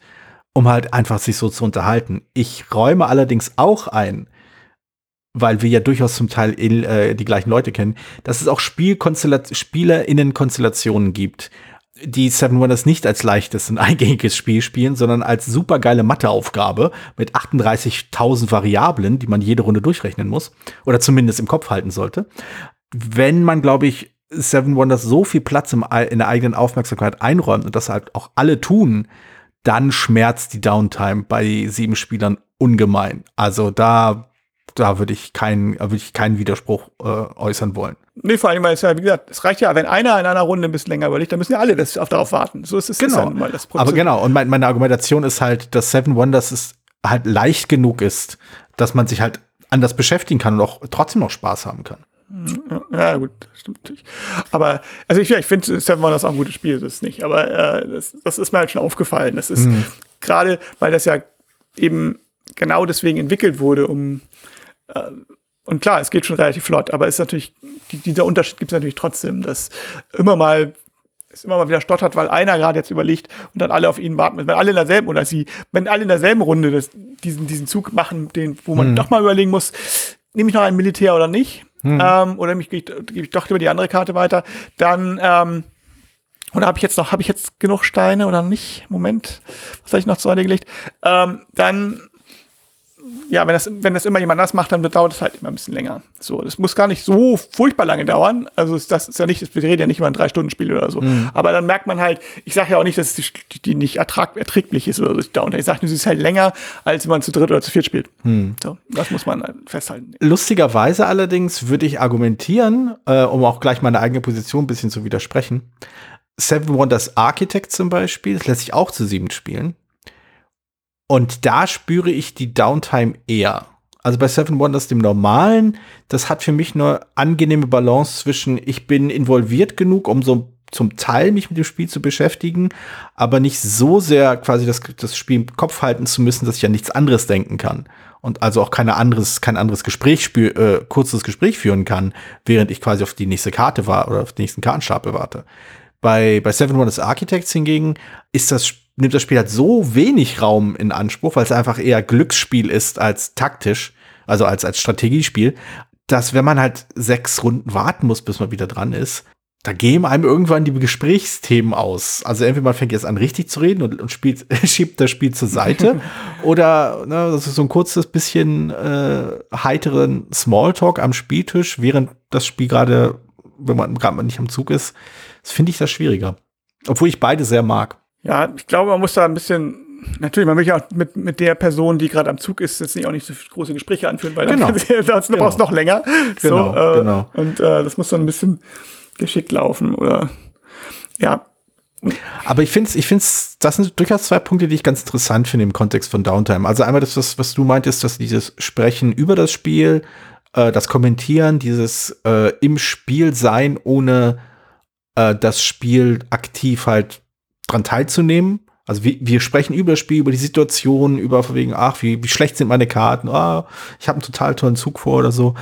um halt einfach sich so zu unterhalten. Ich räume allerdings auch ein, weil wir ja durchaus zum Teil äh, die gleichen Leute kennen, dass es auch SpielerInnen-Konstellationen gibt, die Seven Wonders nicht als leichtes und eingängiges Spiel spielen, sondern als supergeile Matheaufgabe mit 38.000 Variablen, die man jede Runde durchrechnen muss oder zumindest im Kopf halten sollte. Wenn man, glaube ich, Seven Wonders so viel Platz im, in der eigenen Aufmerksamkeit einräumt und das halt auch alle tun, dann schmerzt die Downtime bei sieben Spielern ungemein. Also da, da würde ich keinen, würde ich keinen Widerspruch äh, äußern wollen. Nee, vor allem, weil es ja, wie gesagt, es reicht ja, wenn einer in einer Runde ein bisschen länger überlegt, dann müssen ja alle das, auf, darauf warten. So ist es genau. Ist mal das Aber genau, und mein, meine Argumentation ist halt, dass Seven Wonders ist, halt leicht genug ist, dass man sich halt anders beschäftigen kann und auch trotzdem noch Spaß haben kann. Ja, gut, das stimmt natürlich. Aber, also ich, ja, ich finde Seven Wonders auch ein gutes Spiel, das ist nicht. Aber äh, das, das ist mir halt schon aufgefallen. Das ist mhm. gerade, weil das ja eben genau deswegen entwickelt wurde, um äh, und klar, es geht schon relativ flott, aber ist natürlich, die, dieser Unterschied gibt es natürlich trotzdem, dass immer mal es immer mal wieder stottert, weil einer gerade jetzt überlegt und dann alle auf ihn warten Wenn alle in derselben oder sie, wenn alle in derselben Runde das, diesen, diesen Zug machen, den, wo man hm. doch mal überlegen muss, nehme ich noch ein Militär oder nicht? Hm. Ähm, oder mich gebe ich doch über die andere Karte weiter, dann ähm, oder habe ich jetzt noch, habe ich jetzt genug Steine oder nicht? Moment, was habe ich noch zu Ende gelegt? Ähm, dann ja, wenn das, wenn das immer jemand anders macht, dann dauert es halt immer ein bisschen länger. So, das muss gar nicht so furchtbar lange dauern. Also das ist ja nicht, wir reden ja nicht über ein drei-Stunden-Spiel oder so. Mhm. Aber dann merkt man halt, ich sage ja auch nicht, dass die, die nicht ertrag, erträglich ist oder so. Ich sage nur, sie ist halt länger, als wenn man zu dritt oder zu viert spielt. Mhm. So, das muss man halt festhalten. Lustigerweise allerdings würde ich argumentieren, äh, um auch gleich meine eigene Position ein bisschen zu widersprechen. Seven Wonders Architect zum Beispiel, das lässt sich auch zu sieben spielen. Und da spüre ich die Downtime eher. Also bei Seven Wonders, dem normalen, das hat für mich eine angenehme Balance zwischen, ich bin involviert genug, um so zum Teil mich mit dem Spiel zu beschäftigen, aber nicht so sehr quasi das, das Spiel im Kopf halten zu müssen, dass ich an nichts anderes denken kann. Und also auch keine anderes, kein anderes Gespräch, spür, äh, kurzes Gespräch führen kann, während ich quasi auf die nächste Karte war oder auf den nächsten Kartenstapel warte. Bei, bei Seven Wonders Architects hingegen ist das Spiel nimmt das Spiel halt so wenig Raum in Anspruch, weil es einfach eher Glücksspiel ist als taktisch, also als, als Strategiespiel, dass wenn man halt sechs Runden warten muss, bis man wieder dran ist, da gehen einem irgendwann die Gesprächsthemen aus. Also entweder man fängt jetzt an richtig zu reden und, und spielt, schiebt das Spiel zur Seite oder ne, das ist so ein kurzes bisschen äh, heiteren Smalltalk am Spieltisch, während das Spiel gerade, wenn man gerade nicht am Zug ist, das finde ich das schwieriger. Obwohl ich beide sehr mag. Ja, ich glaube, man muss da ein bisschen Natürlich, man will ja auch mit, mit der Person, die gerade am Zug ist, jetzt nicht auch nicht so große Gespräche anführen, weil genau. dann genau. brauchst du noch länger. Genau, so, äh, genau. Und äh, das muss dann ein bisschen geschickt laufen oder ja. Aber ich finde, ich finde, das sind durchaus zwei Punkte, die ich ganz interessant finde im Kontext von Downtime. Also einmal das, was, was du meintest, dass dieses Sprechen über das Spiel, äh, das Kommentieren, dieses äh, im Spiel sein, ohne äh, das Spiel aktiv halt dran teilzunehmen. Also wir, wir sprechen über das Spiel, über die Situation, über wegen, ach, wie, wie schlecht sind meine Karten, ah, ich habe einen total tollen Zug vor oder so.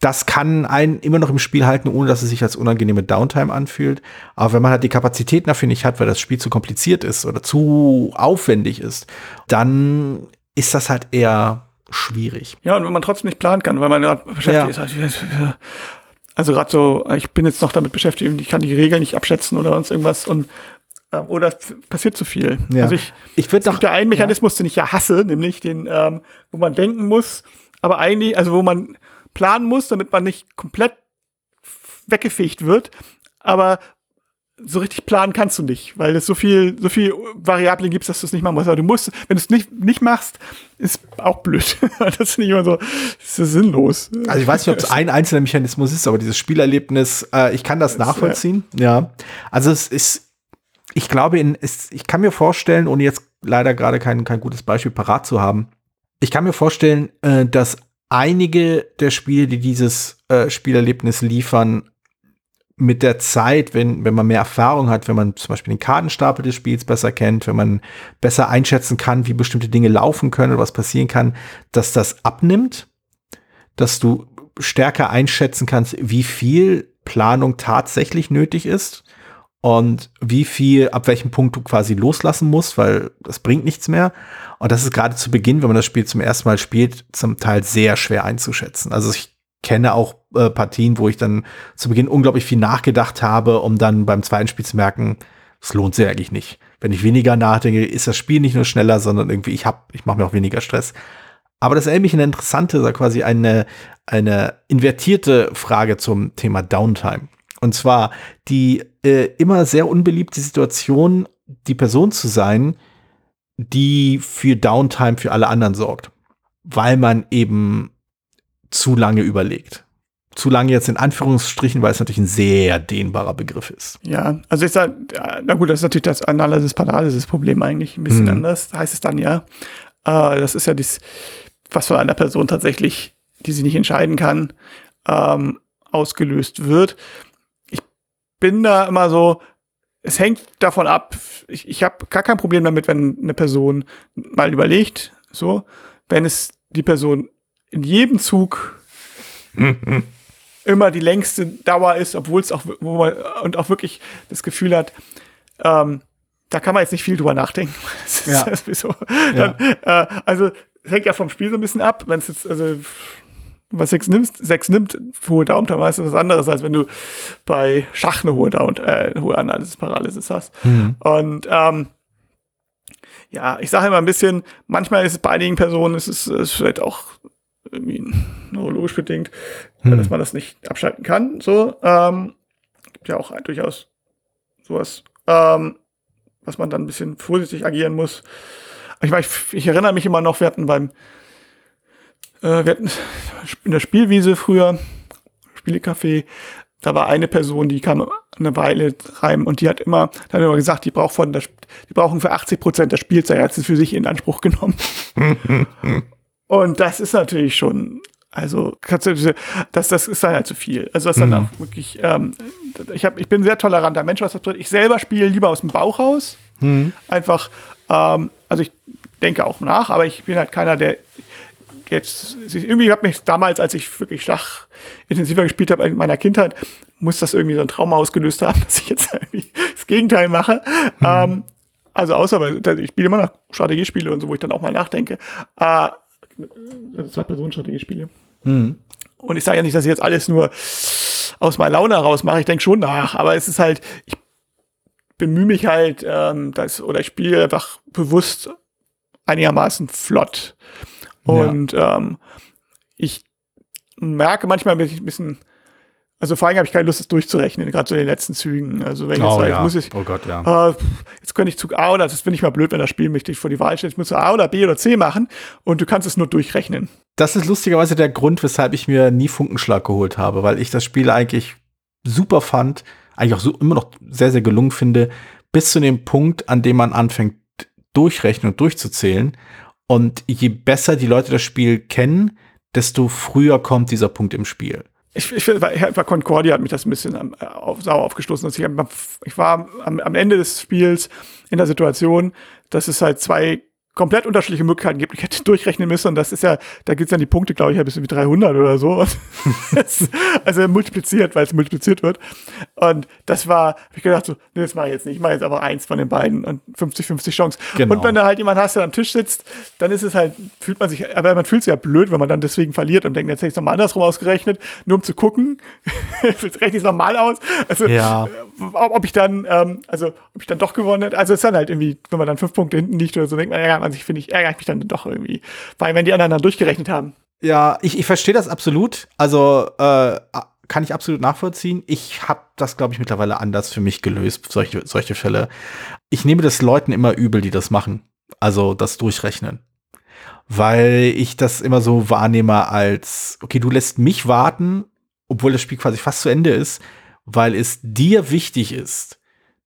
Das kann einen immer noch im Spiel halten, ohne dass es sich als unangenehme Downtime anfühlt. Aber wenn man halt die Kapazitäten dafür nicht hat, weil das Spiel zu kompliziert ist oder zu aufwendig ist, dann ist das halt eher schwierig. Ja, und wenn man trotzdem nicht planen kann, weil man gerade beschäftigt ja. ist. Also gerade so, ich bin jetzt noch damit beschäftigt und ich kann die Regeln nicht abschätzen oder sonst irgendwas und ähm, oder es passiert zu viel. Ja. Also ich, ich würde doch der einen Mechanismus, ja. den ich ja hasse, nämlich den, ähm, wo man denken muss, aber eigentlich, also wo man planen muss, damit man nicht komplett weggefegt wird, aber so richtig planen kannst du nicht, weil es so viel, so viel Variablen gibt, dass du es nicht machen musst. Aber du musst, wenn du es nicht, nicht machst, ist auch blöd. das ist nicht immer so, ist sinnlos. Also ich weiß nicht, ob es ein einzelner Mechanismus ist, aber dieses Spielerlebnis, äh, ich kann das nachvollziehen. Ja. Also es ist, ich glaube, in, ist, ich kann mir vorstellen, ohne jetzt leider gerade kein, kein gutes Beispiel parat zu haben, ich kann mir vorstellen, äh, dass einige der Spiele, die dieses äh, Spielerlebnis liefern, mit der Zeit, wenn, wenn man mehr Erfahrung hat, wenn man zum Beispiel den Kartenstapel des Spiels besser kennt, wenn man besser einschätzen kann, wie bestimmte Dinge laufen können oder was passieren kann, dass das abnimmt, dass du stärker einschätzen kannst, wie viel Planung tatsächlich nötig ist und wie viel, ab welchem Punkt du quasi loslassen musst, weil das bringt nichts mehr. Und das ist gerade zu Beginn, wenn man das Spiel zum ersten Mal spielt, zum Teil sehr schwer einzuschätzen. Also ich kenne auch äh, Partien, wo ich dann zu Beginn unglaublich viel nachgedacht habe, um dann beim zweiten Spiel zu merken, es lohnt sich eigentlich nicht. Wenn ich weniger nachdenke, ist das Spiel nicht nur schneller, sondern irgendwie ich hab, ich mache mir auch weniger Stress. Aber das erinnert mich eine interessante, quasi eine, eine invertierte Frage zum Thema Downtime. Und zwar die äh, immer sehr unbeliebte Situation, die Person zu sein, die für Downtime für alle anderen sorgt. Weil man eben zu lange überlegt. Zu lange jetzt in Anführungsstrichen, weil es natürlich ein sehr dehnbarer Begriff ist. Ja, also ich sage, na gut, das ist natürlich das Analysis-Paralysis-Problem eigentlich ein bisschen hm. anders, heißt es dann ja. Äh, das ist ja dies, was von einer Person tatsächlich, die sie nicht entscheiden kann, ähm, ausgelöst wird bin da immer so, es hängt davon ab, ich, ich habe gar kein Problem damit, wenn eine Person mal überlegt, so, wenn es die Person in jedem Zug immer die längste Dauer ist, obwohl es auch, wo man, und auch wirklich das Gefühl hat, ähm, da kann man jetzt nicht viel drüber nachdenken. ja. so. Dann, ja. Äh, also, es hängt ja vom Spiel so ein bisschen ab, wenn es jetzt, also, was sechs nimmst, sechs nimmt, hohe Daumen, dann weißt du was anderes, als wenn du bei Schach eine hohe Daumen, äh, hohe Analysis Paralysis hast. Mhm. Und ähm, ja, ich sage immer ein bisschen, manchmal ist es bei einigen Personen, ist es ist vielleicht auch irgendwie neurologisch bedingt, mhm. dass man das nicht abschalten kann. So, ähm, gibt ja auch durchaus sowas, ähm, was man dann ein bisschen vorsichtig agieren muss. Ich, ich, ich erinnere mich immer noch, wir hatten beim äh, wir hatten in der Spielwiese früher, Spielecafé, da war eine Person, die kam eine Weile rein und die hat immer, da haben wir gesagt, die braucht von der, die brauchen für 80 Prozent der Spielzeit, hat sie für sich in Anspruch genommen. und das ist natürlich schon, also das, das ist dann halt zu viel. Also das ist dann mhm. auch wirklich, ähm, ich, hab, ich bin ein sehr toleranter Mensch, was das betrifft. Ich selber spiele lieber aus dem Bauch raus. Mhm. Einfach, ähm, also ich denke auch nach, aber ich bin halt keiner, der jetzt, irgendwie hat mich damals, als ich wirklich Schach intensiver gespielt habe in meiner Kindheit, muss das irgendwie so ein Trauma ausgelöst haben, dass ich jetzt irgendwie das Gegenteil mache. Mhm. Ähm, also außer, weil ich spiele immer noch Strategiespiele und so, wo ich dann auch mal nachdenke. Äh, zwei Personen Strategiespiele. Mhm. Und ich sage ja nicht, dass ich jetzt alles nur aus meiner Laune heraus mache. Ich denke schon nach, aber es ist halt, ich bemühe mich halt, ähm, das, oder ich spiele einfach bewusst einigermaßen flott. Und ja. ähm, ich merke manchmal ein bisschen, also vor allem habe ich keine Lust, das durchzurechnen, gerade so in den letzten Zügen. Also wenn ich oh, jetzt ja. muss ich, oh Gott, ja. Äh, jetzt könnte ich Zug A oder das finde ich mal blöd, wenn das Spiel mich vor die Wahl stellt. Ich muss A oder B oder C machen und du kannst es nur durchrechnen. Das ist lustigerweise der Grund, weshalb ich mir nie Funkenschlag geholt habe, weil ich das Spiel eigentlich super fand, eigentlich auch so immer noch sehr, sehr gelungen finde, bis zu dem Punkt, an dem man anfängt, durchrechnen und durchzuzählen. Und je besser die Leute das Spiel kennen, desto früher kommt dieser Punkt im Spiel. Ich, ich bei Concordia hat mich das ein bisschen äh, auf, sauer aufgestoßen. Ich, ich war am, am Ende des Spiels in der Situation, dass es halt zwei komplett unterschiedliche Möglichkeiten gibt. Ich hätte durchrechnen müssen und das ist ja, da gibt's dann die Punkte, glaube ich, ja bis wie 300 oder so. also multipliziert, weil es multipliziert wird. Und das war, hab ich gedacht so, nee, das mache ich jetzt nicht. Ich mache jetzt aber eins von den beiden und 50-50 Chance. Genau. Und wenn da halt jemand hast, der am Tisch sitzt, dann ist es halt, fühlt man sich, aber man fühlt sich ja blöd, wenn man dann deswegen verliert und denkt, jetzt hätte ich es nochmal andersrum ausgerechnet, nur um zu gucken, rechne ich es nochmal aus. Also, ja. ob ich dann, ähm, also, ob ich dann doch gewonnen hätte. Also, es ist dann halt irgendwie, wenn man dann fünf Punkte hinten liegt oder so, denkt man, ja, an sich finde ich, ärgere ich mich dann doch irgendwie. Weil wenn die anderen dann durchgerechnet haben. Ja, ich, ich verstehe das absolut. Also äh, kann ich absolut nachvollziehen. Ich habe das, glaube ich, mittlerweile anders für mich gelöst, solche, solche Fälle. Ich nehme das Leuten immer übel, die das machen. Also das Durchrechnen. Weil ich das immer so wahrnehme als, okay, du lässt mich warten, obwohl das Spiel quasi fast zu Ende ist, weil es dir wichtig ist,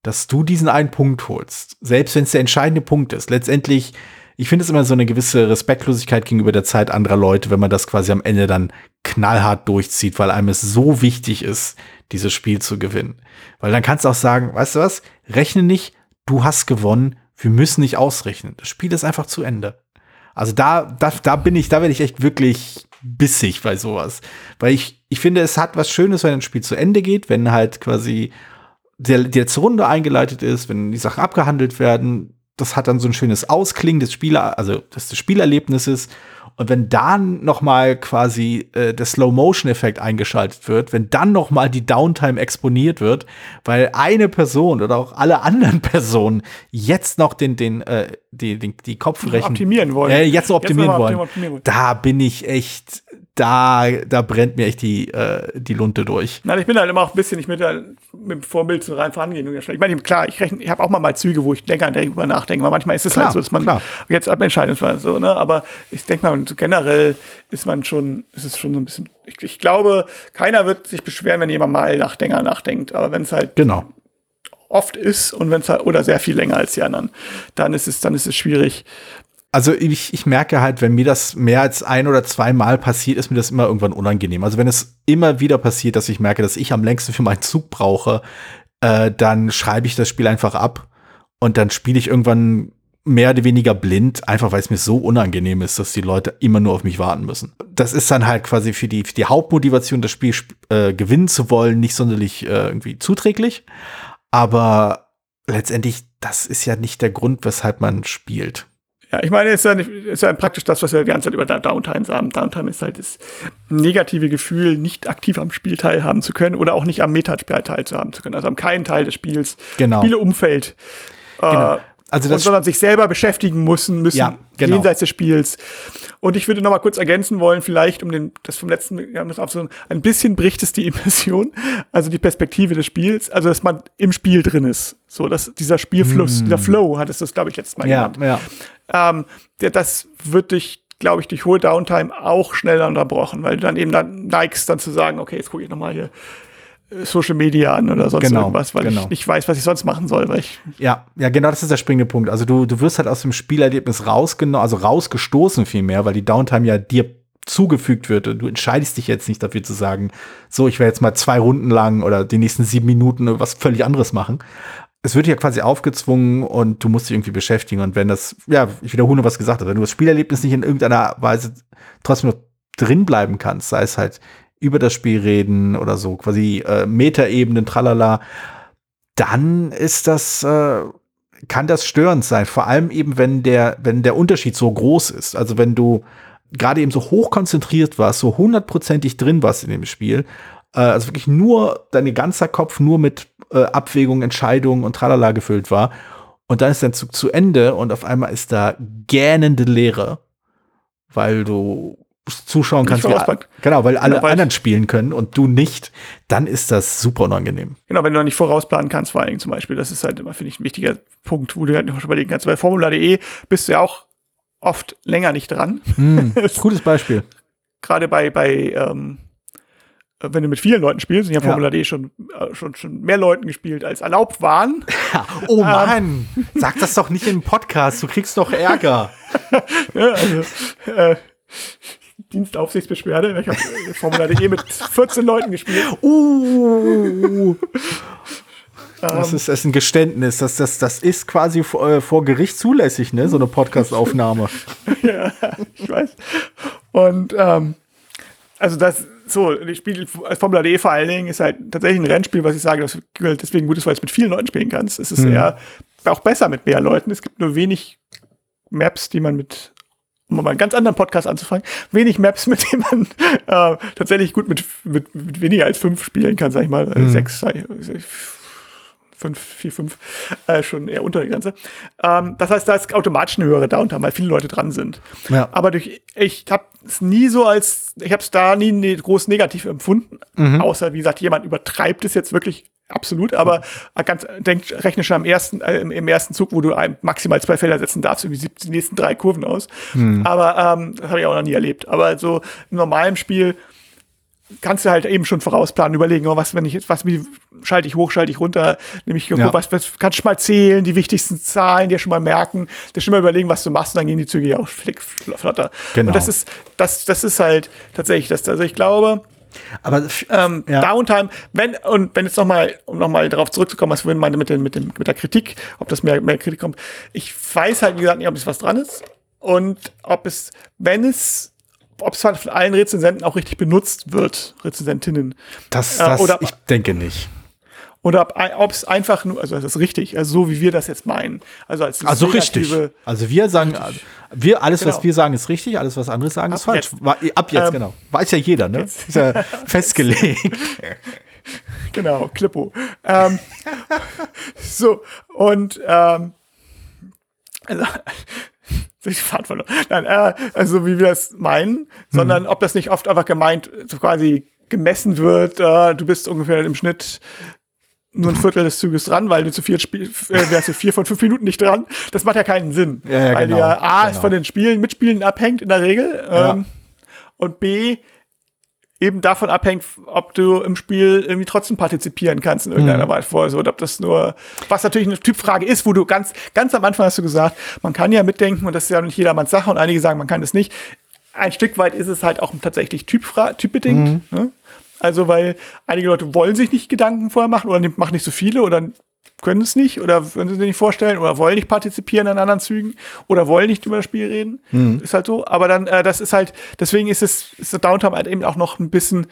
dass du diesen einen Punkt holst, selbst wenn es der entscheidende Punkt ist. Letztendlich, ich finde es immer so eine gewisse Respektlosigkeit gegenüber der Zeit anderer Leute, wenn man das quasi am Ende dann knallhart durchzieht, weil einem es so wichtig ist, dieses Spiel zu gewinnen. Weil dann kannst du auch sagen, weißt du was, rechne nicht, du hast gewonnen, wir müssen nicht ausrechnen. Das Spiel ist einfach zu Ende. Also da, da, da bin ich, da werde ich echt wirklich bissig bei sowas. Weil ich, ich finde, es hat was Schönes, wenn ein Spiel zu Ende geht, wenn halt quasi der, die letzte Runde eingeleitet ist, wenn die Sachen abgehandelt werden. Das hat dann so ein schönes Ausklingen des Spieler, also des Spielerlebnisses. Und wenn dann noch mal quasi äh, der Slow-Motion-Effekt eingeschaltet wird, wenn dann noch mal die Downtime exponiert wird, weil eine Person oder auch alle anderen Personen jetzt noch den den äh, die, den, die Kopfrechen optimieren wollen, äh, jetzt noch optimieren, jetzt wollen. optimieren wollen, da bin ich echt da, da brennt mir echt die, äh, die Lunte durch. Nein, ich bin halt immer auch ein bisschen, ich bin da mit dem Vorbild so rein vorangehen. Ich meine, klar, ich rechne, ich habe auch mal mal Züge, wo ich länger darüber nachdenke, weil manchmal ist es Klar, halt so, dass man klar. jetzt abentscheidend war, so, ne? Aber ich denke mal, generell ist man schon, ist es schon so ein bisschen, ich, ich glaube, keiner wird sich beschweren, wenn jemand mal nach länger nachdenkt. Aber wenn es halt Genau. oft ist und wenn es halt, oder sehr viel länger als die anderen, dann ist es, dann ist es schwierig. Also ich, ich merke halt, wenn mir das mehr als ein oder zweimal passiert, ist mir das immer irgendwann unangenehm. Also wenn es immer wieder passiert, dass ich merke, dass ich am längsten für meinen Zug brauche, äh, dann schreibe ich das Spiel einfach ab und dann spiele ich irgendwann mehr oder weniger blind, einfach weil es mir so unangenehm ist, dass die Leute immer nur auf mich warten müssen. Das ist dann halt quasi für die, für die Hauptmotivation, das Spiel äh, gewinnen zu wollen, nicht sonderlich äh, irgendwie zuträglich. Aber letztendlich, das ist ja nicht der Grund, weshalb man spielt. Ja, ich meine, es ist ja, nicht, ist ja praktisch das, was wir die ganze Zeit über Downtime sagen. Downtime ist halt das negative Gefühl, nicht aktiv am Spiel teilhaben zu können oder auch nicht am Metaspiel teilzuhaben zu können. Also am keinen Teil des Spiels. Genau. Spieleumfeld. Genau. Äh, Also und, das sondern sich selber beschäftigen müssen, müssen Ja, genau. jenseits des Spiels. Und ich würde noch mal kurz ergänzen wollen, vielleicht um den, das vom letzten, so, ein bisschen bricht es die Immersion, also die Perspektive des Spiels, also dass man im Spiel drin ist. So, dass dieser Spielfluss, dieser Flow, hattest du das, glaube ich, letztes Mal Hm. ja, genannt. ja. Ähm, der, das wird dich, glaube ich, durch hohe Downtime auch schneller unterbrochen, weil du dann eben dann neigst, dann zu sagen, okay, jetzt gucke ich noch mal hier Social Media an oder sonst Genau, irgendwas, weil genau. ich nicht weiß, was ich sonst machen soll, weil ich Ja, ja, genau, das ist der springende Punkt. Also du, du wirst halt aus dem Spielerlebnis rausgenommen, also rausgestoßen vielmehr, weil die Downtime ja dir zugefügt wird und du entscheidest dich jetzt nicht dafür zu sagen, so, ich werde jetzt mal zwei Runden lang oder die nächsten sieben Minuten was völlig anderes machen. Es wird ja quasi aufgezwungen und du musst dich irgendwie beschäftigen. Und wenn das, ja, ich wiederhole, was gesagt habe, wenn du das Spielerlebnis nicht in irgendeiner Weise trotzdem noch drin bleiben kannst, sei es halt über das Spiel reden oder so, quasi äh, Metaebenen, tralala, dann ist das, äh, kann das störend sein. Vor allem eben, wenn der, wenn der Unterschied so groß ist. Also wenn du gerade eben so hoch konzentriert warst, so hundertprozentig drin warst in dem Spiel, äh, also wirklich nur dein ganzer Kopf nur mit äh, Abwägungen, Entscheidungen und tralala gefüllt war. Und dann ist dein Zug zu Ende und auf einmal ist da gähnende Leere, weil du zuschauen kannst, wie, genau, weil alle Genau, weil- anderen spielen können und du nicht, dann ist das super unangenehm. Genau, wenn du noch nicht vorausplanen kannst, vor allen Dingen zum Beispiel. Das ist halt immer, finde ich, ein wichtiger Punkt, wo du halt noch überlegen kannst. Bei Formula.de bist du ja auch oft länger nicht dran. Hm, gutes Beispiel. Gerade bei, bei ähm, wenn du mit vielen Leuten spielst, ich habe Ja. Formula.de schon, äh, schon, schon mehr Leuten gespielt, als erlaubt waren. Oh Mann, sag das doch nicht im Podcast, du kriegst doch Ärger. Ja, also, äh, Dienstaufsichtsbeschwerde. Ich habe Formula.de mit 14 Leuten gespielt. Uh. Das ist, das ist ein Geständnis. Das, das, das ist quasi vor, äh, vor Gericht zulässig, ne? So eine Podcast-Aufnahme. ja, ich weiß. Und ähm, also das so, das Spiel Formula D vor allen Dingen ist halt tatsächlich ein Rennspiel, was ich sage, das deswegen gut ist, weil du es mit vielen Leuten spielen kannst. Es ist Mhm. eher auch besser mit mehr Leuten. Es gibt nur wenig Maps, die man mit um mal einen ganz anderen Podcast anzufangen, wenig Maps, mit denen man äh, tatsächlich gut mit, mit, mit weniger als fünf spielen kann, sag ich mal. Mhm. Äh, Sechs, sag ich, fünf, vier, fünf, äh, schon eher unter der Grenze. Ähm, das heißt, da ist automatisch eine höhere Downtime, weil viele Leute dran sind. Ja. Aber durch, ich habe es nie so als, ich habe es da nie ne, groß negativ empfunden, Mhm. außer wie gesagt, jemand übertreibt es jetzt wirklich absolut, aber ganz denkt, rechne schon am ersten, äh, im, ersten Zug, wo du maximal zwei Felder setzen darfst, irgendwie sieb- die nächsten drei Kurven aus. Mhm. Aber ähm, das habe ich auch noch nie erlebt. Aber so im normalen Spiel kannst du halt eben schon vorausplanen, überlegen, oh, was, wenn ich jetzt, was, wie schalte ich hoch, schalte ich runter, nämlich, Ja. was, was kannst du mal zählen, die wichtigsten Zahlen, dir schon mal merken, dir schon mal überlegen, was du machst, und dann gehen die Züge ja auch flick, flotter. Genau. Und das ist, das, das ist halt tatsächlich das, also ich glaube, Aber ähm, Ja. Downtime, wenn, und wenn jetzt nochmal, um nochmal darauf zurückzukommen, was wir meinte mit, den, mit, dem, mit der Kritik, ob das mehr, mehr Kritik kommt, ich weiß halt, wie gesagt, nicht, ob es was dran ist und ob es, wenn es, ob es von allen Rezensenten auch richtig benutzt wird, Rezensentinnen. das, äh, das oder- ich denke nicht. Oder ob, es einfach nur, also das ist richtig, also so wie wir das jetzt meinen. Also als Also negative- richtig. Also wir sagen, wir, alles, Genau. was wir sagen, ist richtig, alles, was andere sagen, ist Ab falsch. jetzt. Ab jetzt, Ähm, genau. Weiß ja jeder, ne? Ist ja festgelegt. Genau, Klippo. ähm, so, und ähm, also, ich Fahrt verloren. Nein, äh, also wie wir das meinen, sondern ob das nicht oft einfach gemeint, so quasi gemessen wird, äh, du bist ungefähr im Schnitt nur ein Viertel des Zuges dran, weil du zu vier Spiel, äh, wärst du vier von fünf Minuten nicht dran. Das macht ja keinen Sinn. Ja, ja, weil genau, ja A genau. von den Spielen, Mitspielen abhängt in der Regel. Ja. Ähm, und B eben davon abhängt, ob du im Spiel irgendwie trotzdem partizipieren kannst in Mhm. irgendeiner Weise vorher. So, oder ob das nur, was natürlich eine Typfrage ist, wo du ganz, ganz am Anfang hast du gesagt, man kann ja mitdenken und das ist ja nicht jedermanns Sache und einige sagen, man kann es nicht. Ein Stück weit ist es halt auch tatsächlich Typfra typbedingt. Mhm. Ne? Also, weil einige Leute wollen sich nicht Gedanken vorher machen oder machen nicht so viele oder können es nicht oder können sie sich nicht vorstellen oder wollen nicht partizipieren an anderen Zügen oder wollen nicht über das Spiel reden. Mhm. Ist halt so. Aber dann, äh, das ist halt, deswegen ist es, ist der Downtime halt eben auch noch ein bisschen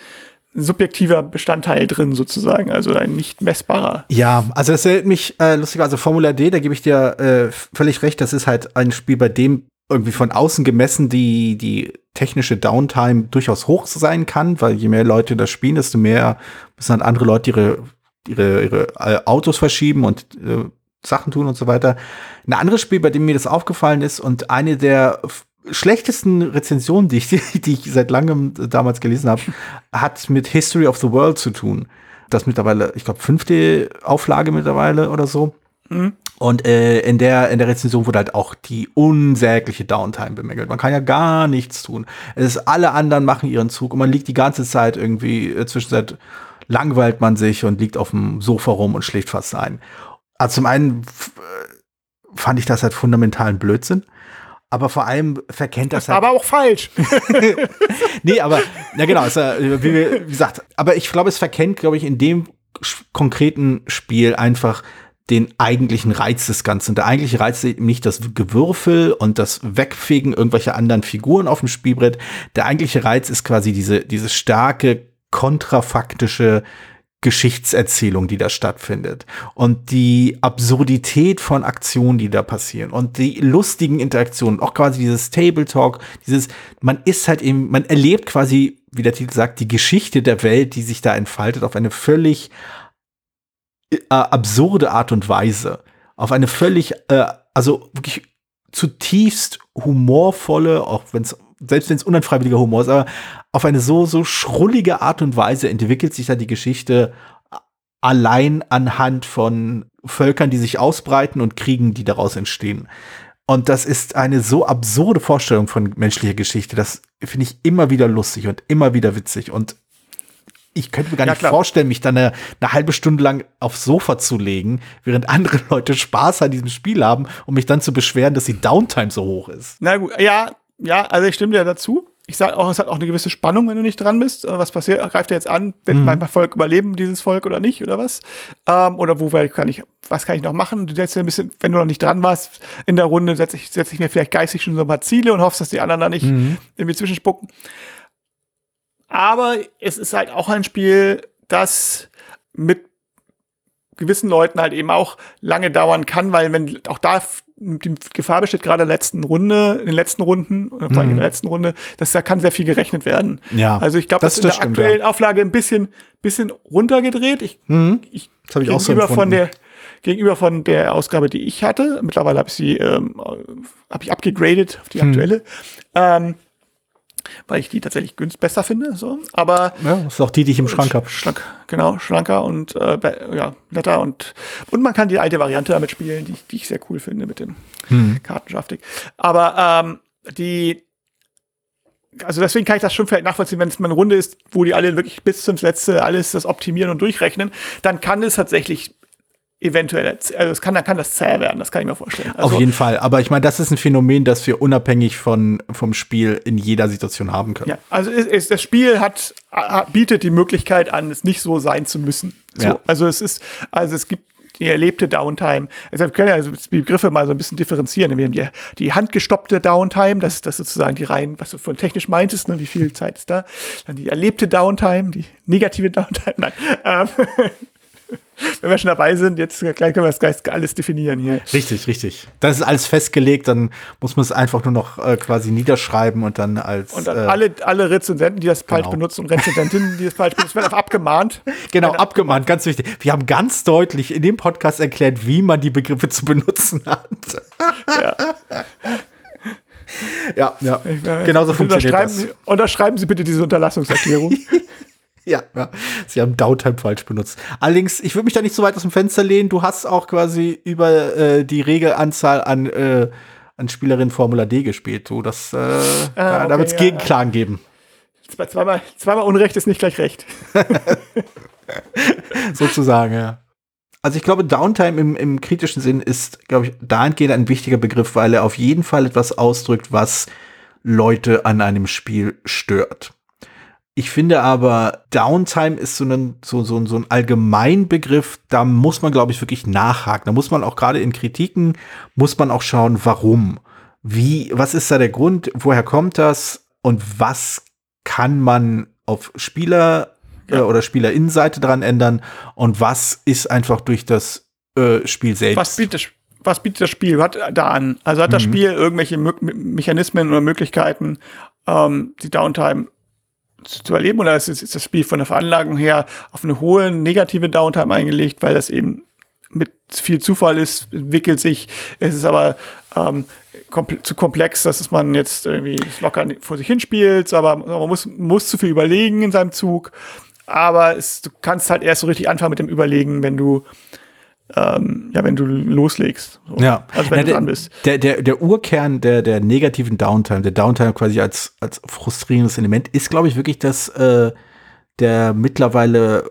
subjektiver Bestandteil drin sozusagen, also ein nicht messbarer. Ja, also es erinnert mich äh, lustig, also Formula D, da gebe ich dir äh, völlig recht, das ist halt ein Spiel, bei dem irgendwie von außen gemessen die, die technische Downtime durchaus hoch sein kann, weil je mehr Leute das spielen, desto mehr müssen halt andere Leute ihre, ihre, ihre äh, Autos verschieben und äh, Sachen tun und so weiter. Ein anderes Spiel, bei dem mir das aufgefallen ist und eine der schlechtesten Rezensionen, die ich, die ich seit langem damals gelesen habe, hat mit History of the World zu tun. Das mittlerweile, ich glaube, fünfte Auflage mittlerweile oder so. Und äh, in, der, in der Rezension wurde halt auch die unsägliche Downtime bemängelt. Man kann ja gar nichts tun. Es ist, alle anderen machen ihren Zug und man liegt die ganze Zeit irgendwie, äh, zwischenzeit langweilt man sich und liegt auf dem Sofa rum und schläft fast ein. Also zum einen äh, fand ich das halt fundamentalen Blödsinn. Aber vor allem verkennt das halt. Aber auch falsch. nee, aber, ja genau, ist, ja, wie, wie gesagt, aber ich glaube, es verkennt, glaube ich, in dem konkreten Spiel einfach den eigentlichen Reiz des Ganzen. Der eigentliche Reiz ist nicht das Gewürfel und das Wegfegen irgendwelcher anderen Figuren auf dem Spielbrett. Der eigentliche Reiz ist quasi diese, diese starke, kontrafaktische Geschichtserzählung, die da stattfindet. Und die Absurdität von Aktionen, die da passieren. Und die lustigen Interaktionen. Auch quasi dieses Table Talk, dieses, man ist halt eben, man erlebt quasi, wie der Titel sagt, die Geschichte der Welt, die sich da entfaltet, auf eine völlig äh, absurde Art und Weise. Auf eine völlig, äh, also wirklich zutiefst humorvolle, auch wenn es, selbst wenn es unfreiwilliger Humor ist, aber auf eine so, so schrullige Art und Weise entwickelt sich da die Geschichte allein anhand von Völkern, die sich ausbreiten und Kriegen, die daraus entstehen. Und das ist eine so absurde Vorstellung von menschlicher Geschichte. Das finde ich immer wieder lustig und immer wieder witzig. Und ich könnte mir gar Ja, nicht klar. vorstellen, mich dann eine, eine halbe Stunde lang aufs Sofa zu legen, während andere Leute Spaß an diesem Spiel haben, um mich dann zu beschweren, dass die Downtime so hoch ist. Na gut, ja, ja, also ich stimme dir dazu. Ich sage auch, es hat auch eine gewisse Spannung, wenn du nicht dran bist. Äh, Was passiert? Greift er jetzt an? Wird Mhm. mein Volk überleben, dieses Volk oder nicht, oder was? Ähm, oder wo kann ich, was kann ich noch machen? Du setzt dir ein bisschen, wenn du noch nicht dran warst in der Runde, setze ich, setz ich mir vielleicht geistig schon so ein paar Ziele und hoffst, dass die anderen da nicht Mhm. irgendwie zwischenspucken. Aber es ist halt auch ein Spiel, das mit gewissen Leuten halt eben auch lange dauern kann, weil wenn auch da die Gefahr besteht, gerade in der letzten Runde, in den letzten Runden, oder vor allem in der letzten Runde, dass da kann sehr viel gerechnet werden. Mhm. Ja, Also ich glaube, das- das, ist in der aktuellen Auflage ein bisschen, bisschen runtergedreht. Ich, Mhm. ich, Das habe ich auch so gegenüber von empfunden. der gegenüber von der Ausgabe, die ich hatte. Mittlerweile habe ich sie ähm, habe ich abgegradet auf die Hm. aktuelle, ähm, weil ich die tatsächlich günst besser finde. So, aber Ja, das ist auch die, die ich im Schrank habe. Schlank, genau, schlanker und äh, ja, netter und und man kann die alte Variante damit spielen, die, die ich sehr cool finde mit dem Hm. Kartenschaftig. Aber ähm, die also deswegen kann ich das schon vielleicht nachvollziehen, wenn es mal eine Runde ist, wo die alle wirklich bis zum Letzte alles das optimieren und durchrechnen, dann kann es tatsächlich eventuell, also es kann, kann das zäh werden, das kann ich mir vorstellen. Also, Auf jeden Fall. Aber ich meine, das ist ein Phänomen, das wir unabhängig von, vom Spiel in jeder Situation haben können. Ja, also ist, ist, das Spiel hat, hat, bietet die Möglichkeit an, es nicht so sein zu müssen. So, Ja. Also es ist, also es gibt die erlebte Downtime. Also wir können ja also die Begriffe mal so ein bisschen differenzieren. Wir haben die, die handgestoppte Downtime, das ist das sozusagen die rein, was du von technisch meintest, ne, wie viel Zeit ist da. Dann die erlebte Downtime, die negative Downtime. Nein. Ähm, wenn wir schon dabei sind, jetzt gleich können wir das alles definieren hier. Richtig, richtig. Das ist alles festgelegt, dann muss man es einfach nur noch äh, quasi niederschreiben und dann als. Und dann äh, alle, alle Rezensenten, die das falsch genau. benutzen und Rezensentinnen, die das falsch benutzen, werden einfach abgemahnt. Genau, abgemahnt, ganz wichtig. Wir haben ganz deutlich in dem Podcast erklärt, wie man die Begriffe zu benutzen hat. Ja. Ja, ja. Ja, Genauso funktioniert das. Unterschreiben Sie bitte diese Unterlassungserklärung. Ja, ja. Sie haben Downtime falsch benutzt. Allerdings, ich würde mich da nicht so weit aus dem Fenster lehnen. Du hast auch quasi über äh, die Regelanzahl an, äh, an Spielerinnen Formula D gespielt. Du, das, äh, da, da okay, wird es ja. Gegenklagen geben. Zwei- zweimal, zweimal Unrecht ist nicht gleich Recht. sozusagen, ja. Also ich glaube, Downtime im, im kritischen Sinn ist, glaube ich, dahingehend ein wichtiger Begriff, weil er auf jeden Fall etwas ausdrückt, was Leute an einem Spiel stört. Ich finde aber, Downtime ist so ein, so, so, so ein Allgemeinbegriff, da muss man, glaube ich, wirklich nachhaken. Da muss man auch gerade in Kritiken, muss man auch schauen, warum. Wie, was ist da der Grund? Woher kommt das? Und was kann man auf Spieler äh, oder Spielerinnenseite dran ändern? Und was ist einfach durch das äh, Spiel selbst? Was bietet, das- was bietet das Spiel hat da an? Also hat das Spiel irgendwelche Me- Mechanismen oder Möglichkeiten, ähm, die Downtime zu, erleben? Oder ist, ist das Spiel von der Veranlagung her auf eine hohe negative Downtime eingelegt, weil das eben mit viel Zufall ist, entwickelt sich. Es ist aber ähm, komple zu komplex, dass es man jetzt irgendwie locker vor sich hinspielt, aber man muss, muss zu viel überlegen in seinem Zug. Aber es, du kannst halt erst so richtig anfangen mit dem Überlegen, wenn du ähm, ja, wenn du loslegst. So. Ja, Also wenn ja, du der, dran bist. Der, der, der Urkern der, der negativen Downtime, der Downtime quasi als, als frustrierendes Element, ist, glaube ich, wirklich das, äh, der mittlerweile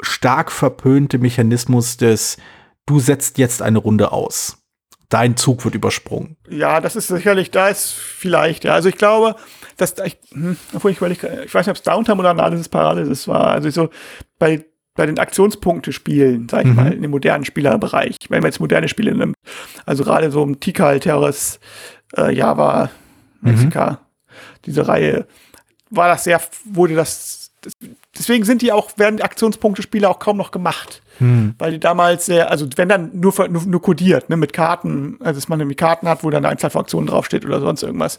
stark verpönte Mechanismus des, du setzt jetzt eine Runde aus. Dein Zug wird übersprungen. Ja, das ist sicherlich, da ist vielleicht, ja. Also ich glaube, dass ich, hm, obwohl ich, ich, ich weiß nicht, ob es Downtime oder Analysis Paralysis war. Also so bei, bei den Aktionspunkte-Spielen, sag ich Mhm. mal, in dem modernen Spielerbereich, wenn man jetzt moderne Spiele nimmt, also gerade so im Tikal, Terrace, äh, Java, Mexica, diese Reihe, war das sehr, wurde das, das deswegen sind die auch, werden die Aktionspunkte-Spiele auch kaum noch gemacht. Weil die damals sehr, also wenn dann nur, nur, nur kodiert, ne, mit Karten, also dass man irgendwie Karten hat, wo dann eine Anzahl von Aktionen draufsteht oder sonst irgendwas.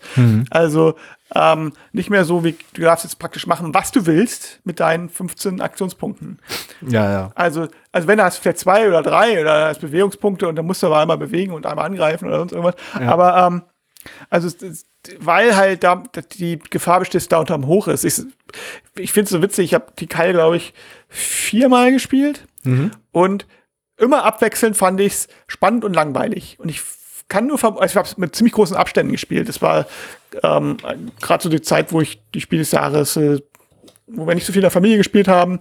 Also ähm, nicht mehr so, wie du darfst jetzt praktisch machen, was du willst mit deinen 15 Aktionspunkten. Ja, ja. Also, also wenn du hast vielleicht zwei oder drei oder hast Bewegungspunkte und dann musst du aber einmal bewegen und einmal angreifen oder sonst irgendwas. Aber ähm, also weil halt da die Gefahr besteht, dass Downtime hoch ist. Ich, ich finde es so witzig, ich habe die Keil, glaube ich, viermal gespielt und immer abwechselnd fand ich es spannend und langweilig. Und ich kann nur, also ich habe es mit ziemlich großen Abständen gespielt. Das war ähm, gerade so die Zeit, wo ich die Spiele des Jahres, äh, wo wir nicht so viel in der Familie gespielt haben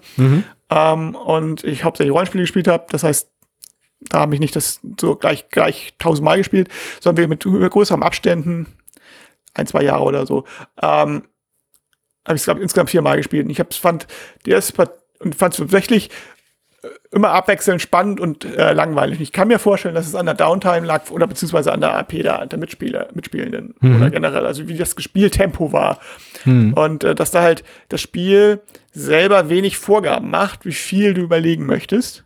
ähm, und ich hauptsächlich Rollenspiele gespielt habe. Das heißt, da habe ich nicht das so gleich, gleich tausendmal gespielt, sondern wir mit größeren Abständen, ein, zwei Jahre oder so, ähm, habe ich es, glaube insgesamt viermal gespielt. Und ich hab, fand die erste Part und fand es tatsächlich immer abwechselnd spannend und äh, langweilig. Ich kann mir vorstellen, dass es an der Downtime lag oder beziehungsweise an der AP der, der Mitspieler, Mitspielenden oder generell, also wie das Spieltempo war. Und äh, dass da halt das Spiel selber wenig Vorgaben macht, wie viel du überlegen möchtest,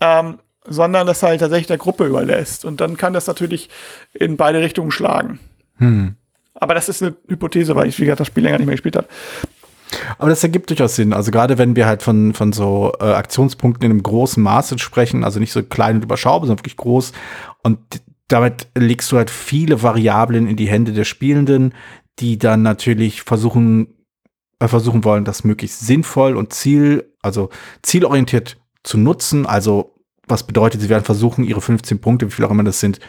ähm, sondern das halt tatsächlich der Gruppe überlässt. Und dann kann das natürlich in beide Richtungen schlagen. Aber das ist eine Hypothese, weil ich, wie gesagt, das Spiel länger nicht mehr gespielt habe. Aber das ergibt durchaus Sinn. Also gerade wenn wir halt von, von so äh, Aktionspunkten in einem großen Maße sprechen, also nicht so klein und überschaubar, sondern wirklich groß. Und damit legst du halt viele Variablen in die Hände der Spielenden, die dann natürlich versuchen, äh, versuchen wollen, das möglichst sinnvoll und ziel, also zielorientiert zu nutzen. Also was bedeutet, sie werden versuchen, ihre 15 Punkte, wie viel auch immer das sind,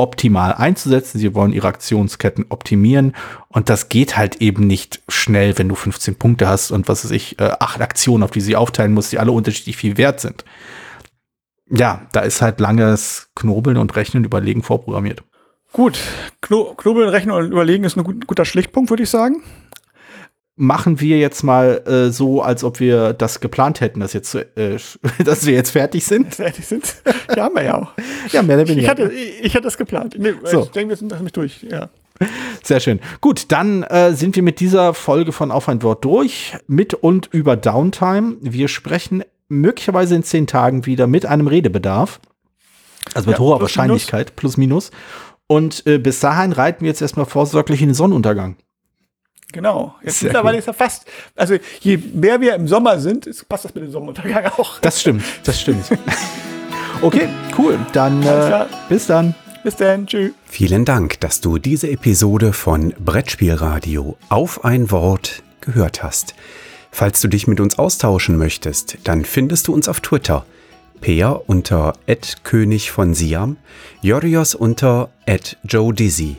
optimal einzusetzen. Sie wollen ihre Aktionsketten optimieren. Und das geht halt eben nicht schnell, wenn du 15 Punkte hast und was weiß ich, äh, acht Aktionen, auf die sie aufteilen musst, die alle unterschiedlich viel wert sind. Ja, da ist halt langes Knobeln und Rechnen überlegen vorprogrammiert. Gut, Kno Knobeln, Rechnen und Überlegen ist ein gut, guter Schlichtpunkt, würde ich sagen machen wir jetzt mal äh, so, als ob wir das geplant hätten, dass, jetzt, äh, dass wir jetzt fertig sind. Fertig sind. Ja, haben wir ja auch. ja, mehr oder weniger. Ich hatte, ich, ich hatte das geplant. Nee, so. Ich denke, wir sind damit durch. Ja. Sehr schön. Gut, dann äh, sind wir mit dieser Folge von Auf ein Wort durch, mit und über Downtime. Wir sprechen möglicherweise in zehn Tagen wieder mit einem Redebedarf. Also mit ja, hoher plus Wahrscheinlichkeit, minus. plus minus. Und äh, bis dahin reiten wir jetzt erstmal vorsorglich in den Sonnenuntergang. Genau. Jetzt mittlerweile ist er fast, also je mehr wir im Sommer sind, passt das mit dem Sonnenuntergang auch. Das stimmt, das stimmt. okay, cool. Dann äh, bis dann. Bis dann, tschüss. Vielen Dank, dass du diese Episode von Brettspielradio auf ein Wort gehört hast. Falls du dich mit uns austauschen möchtest, dann findest du uns auf Twitter. Peer unter König von Siam, Jorios unter Joe Dizzy.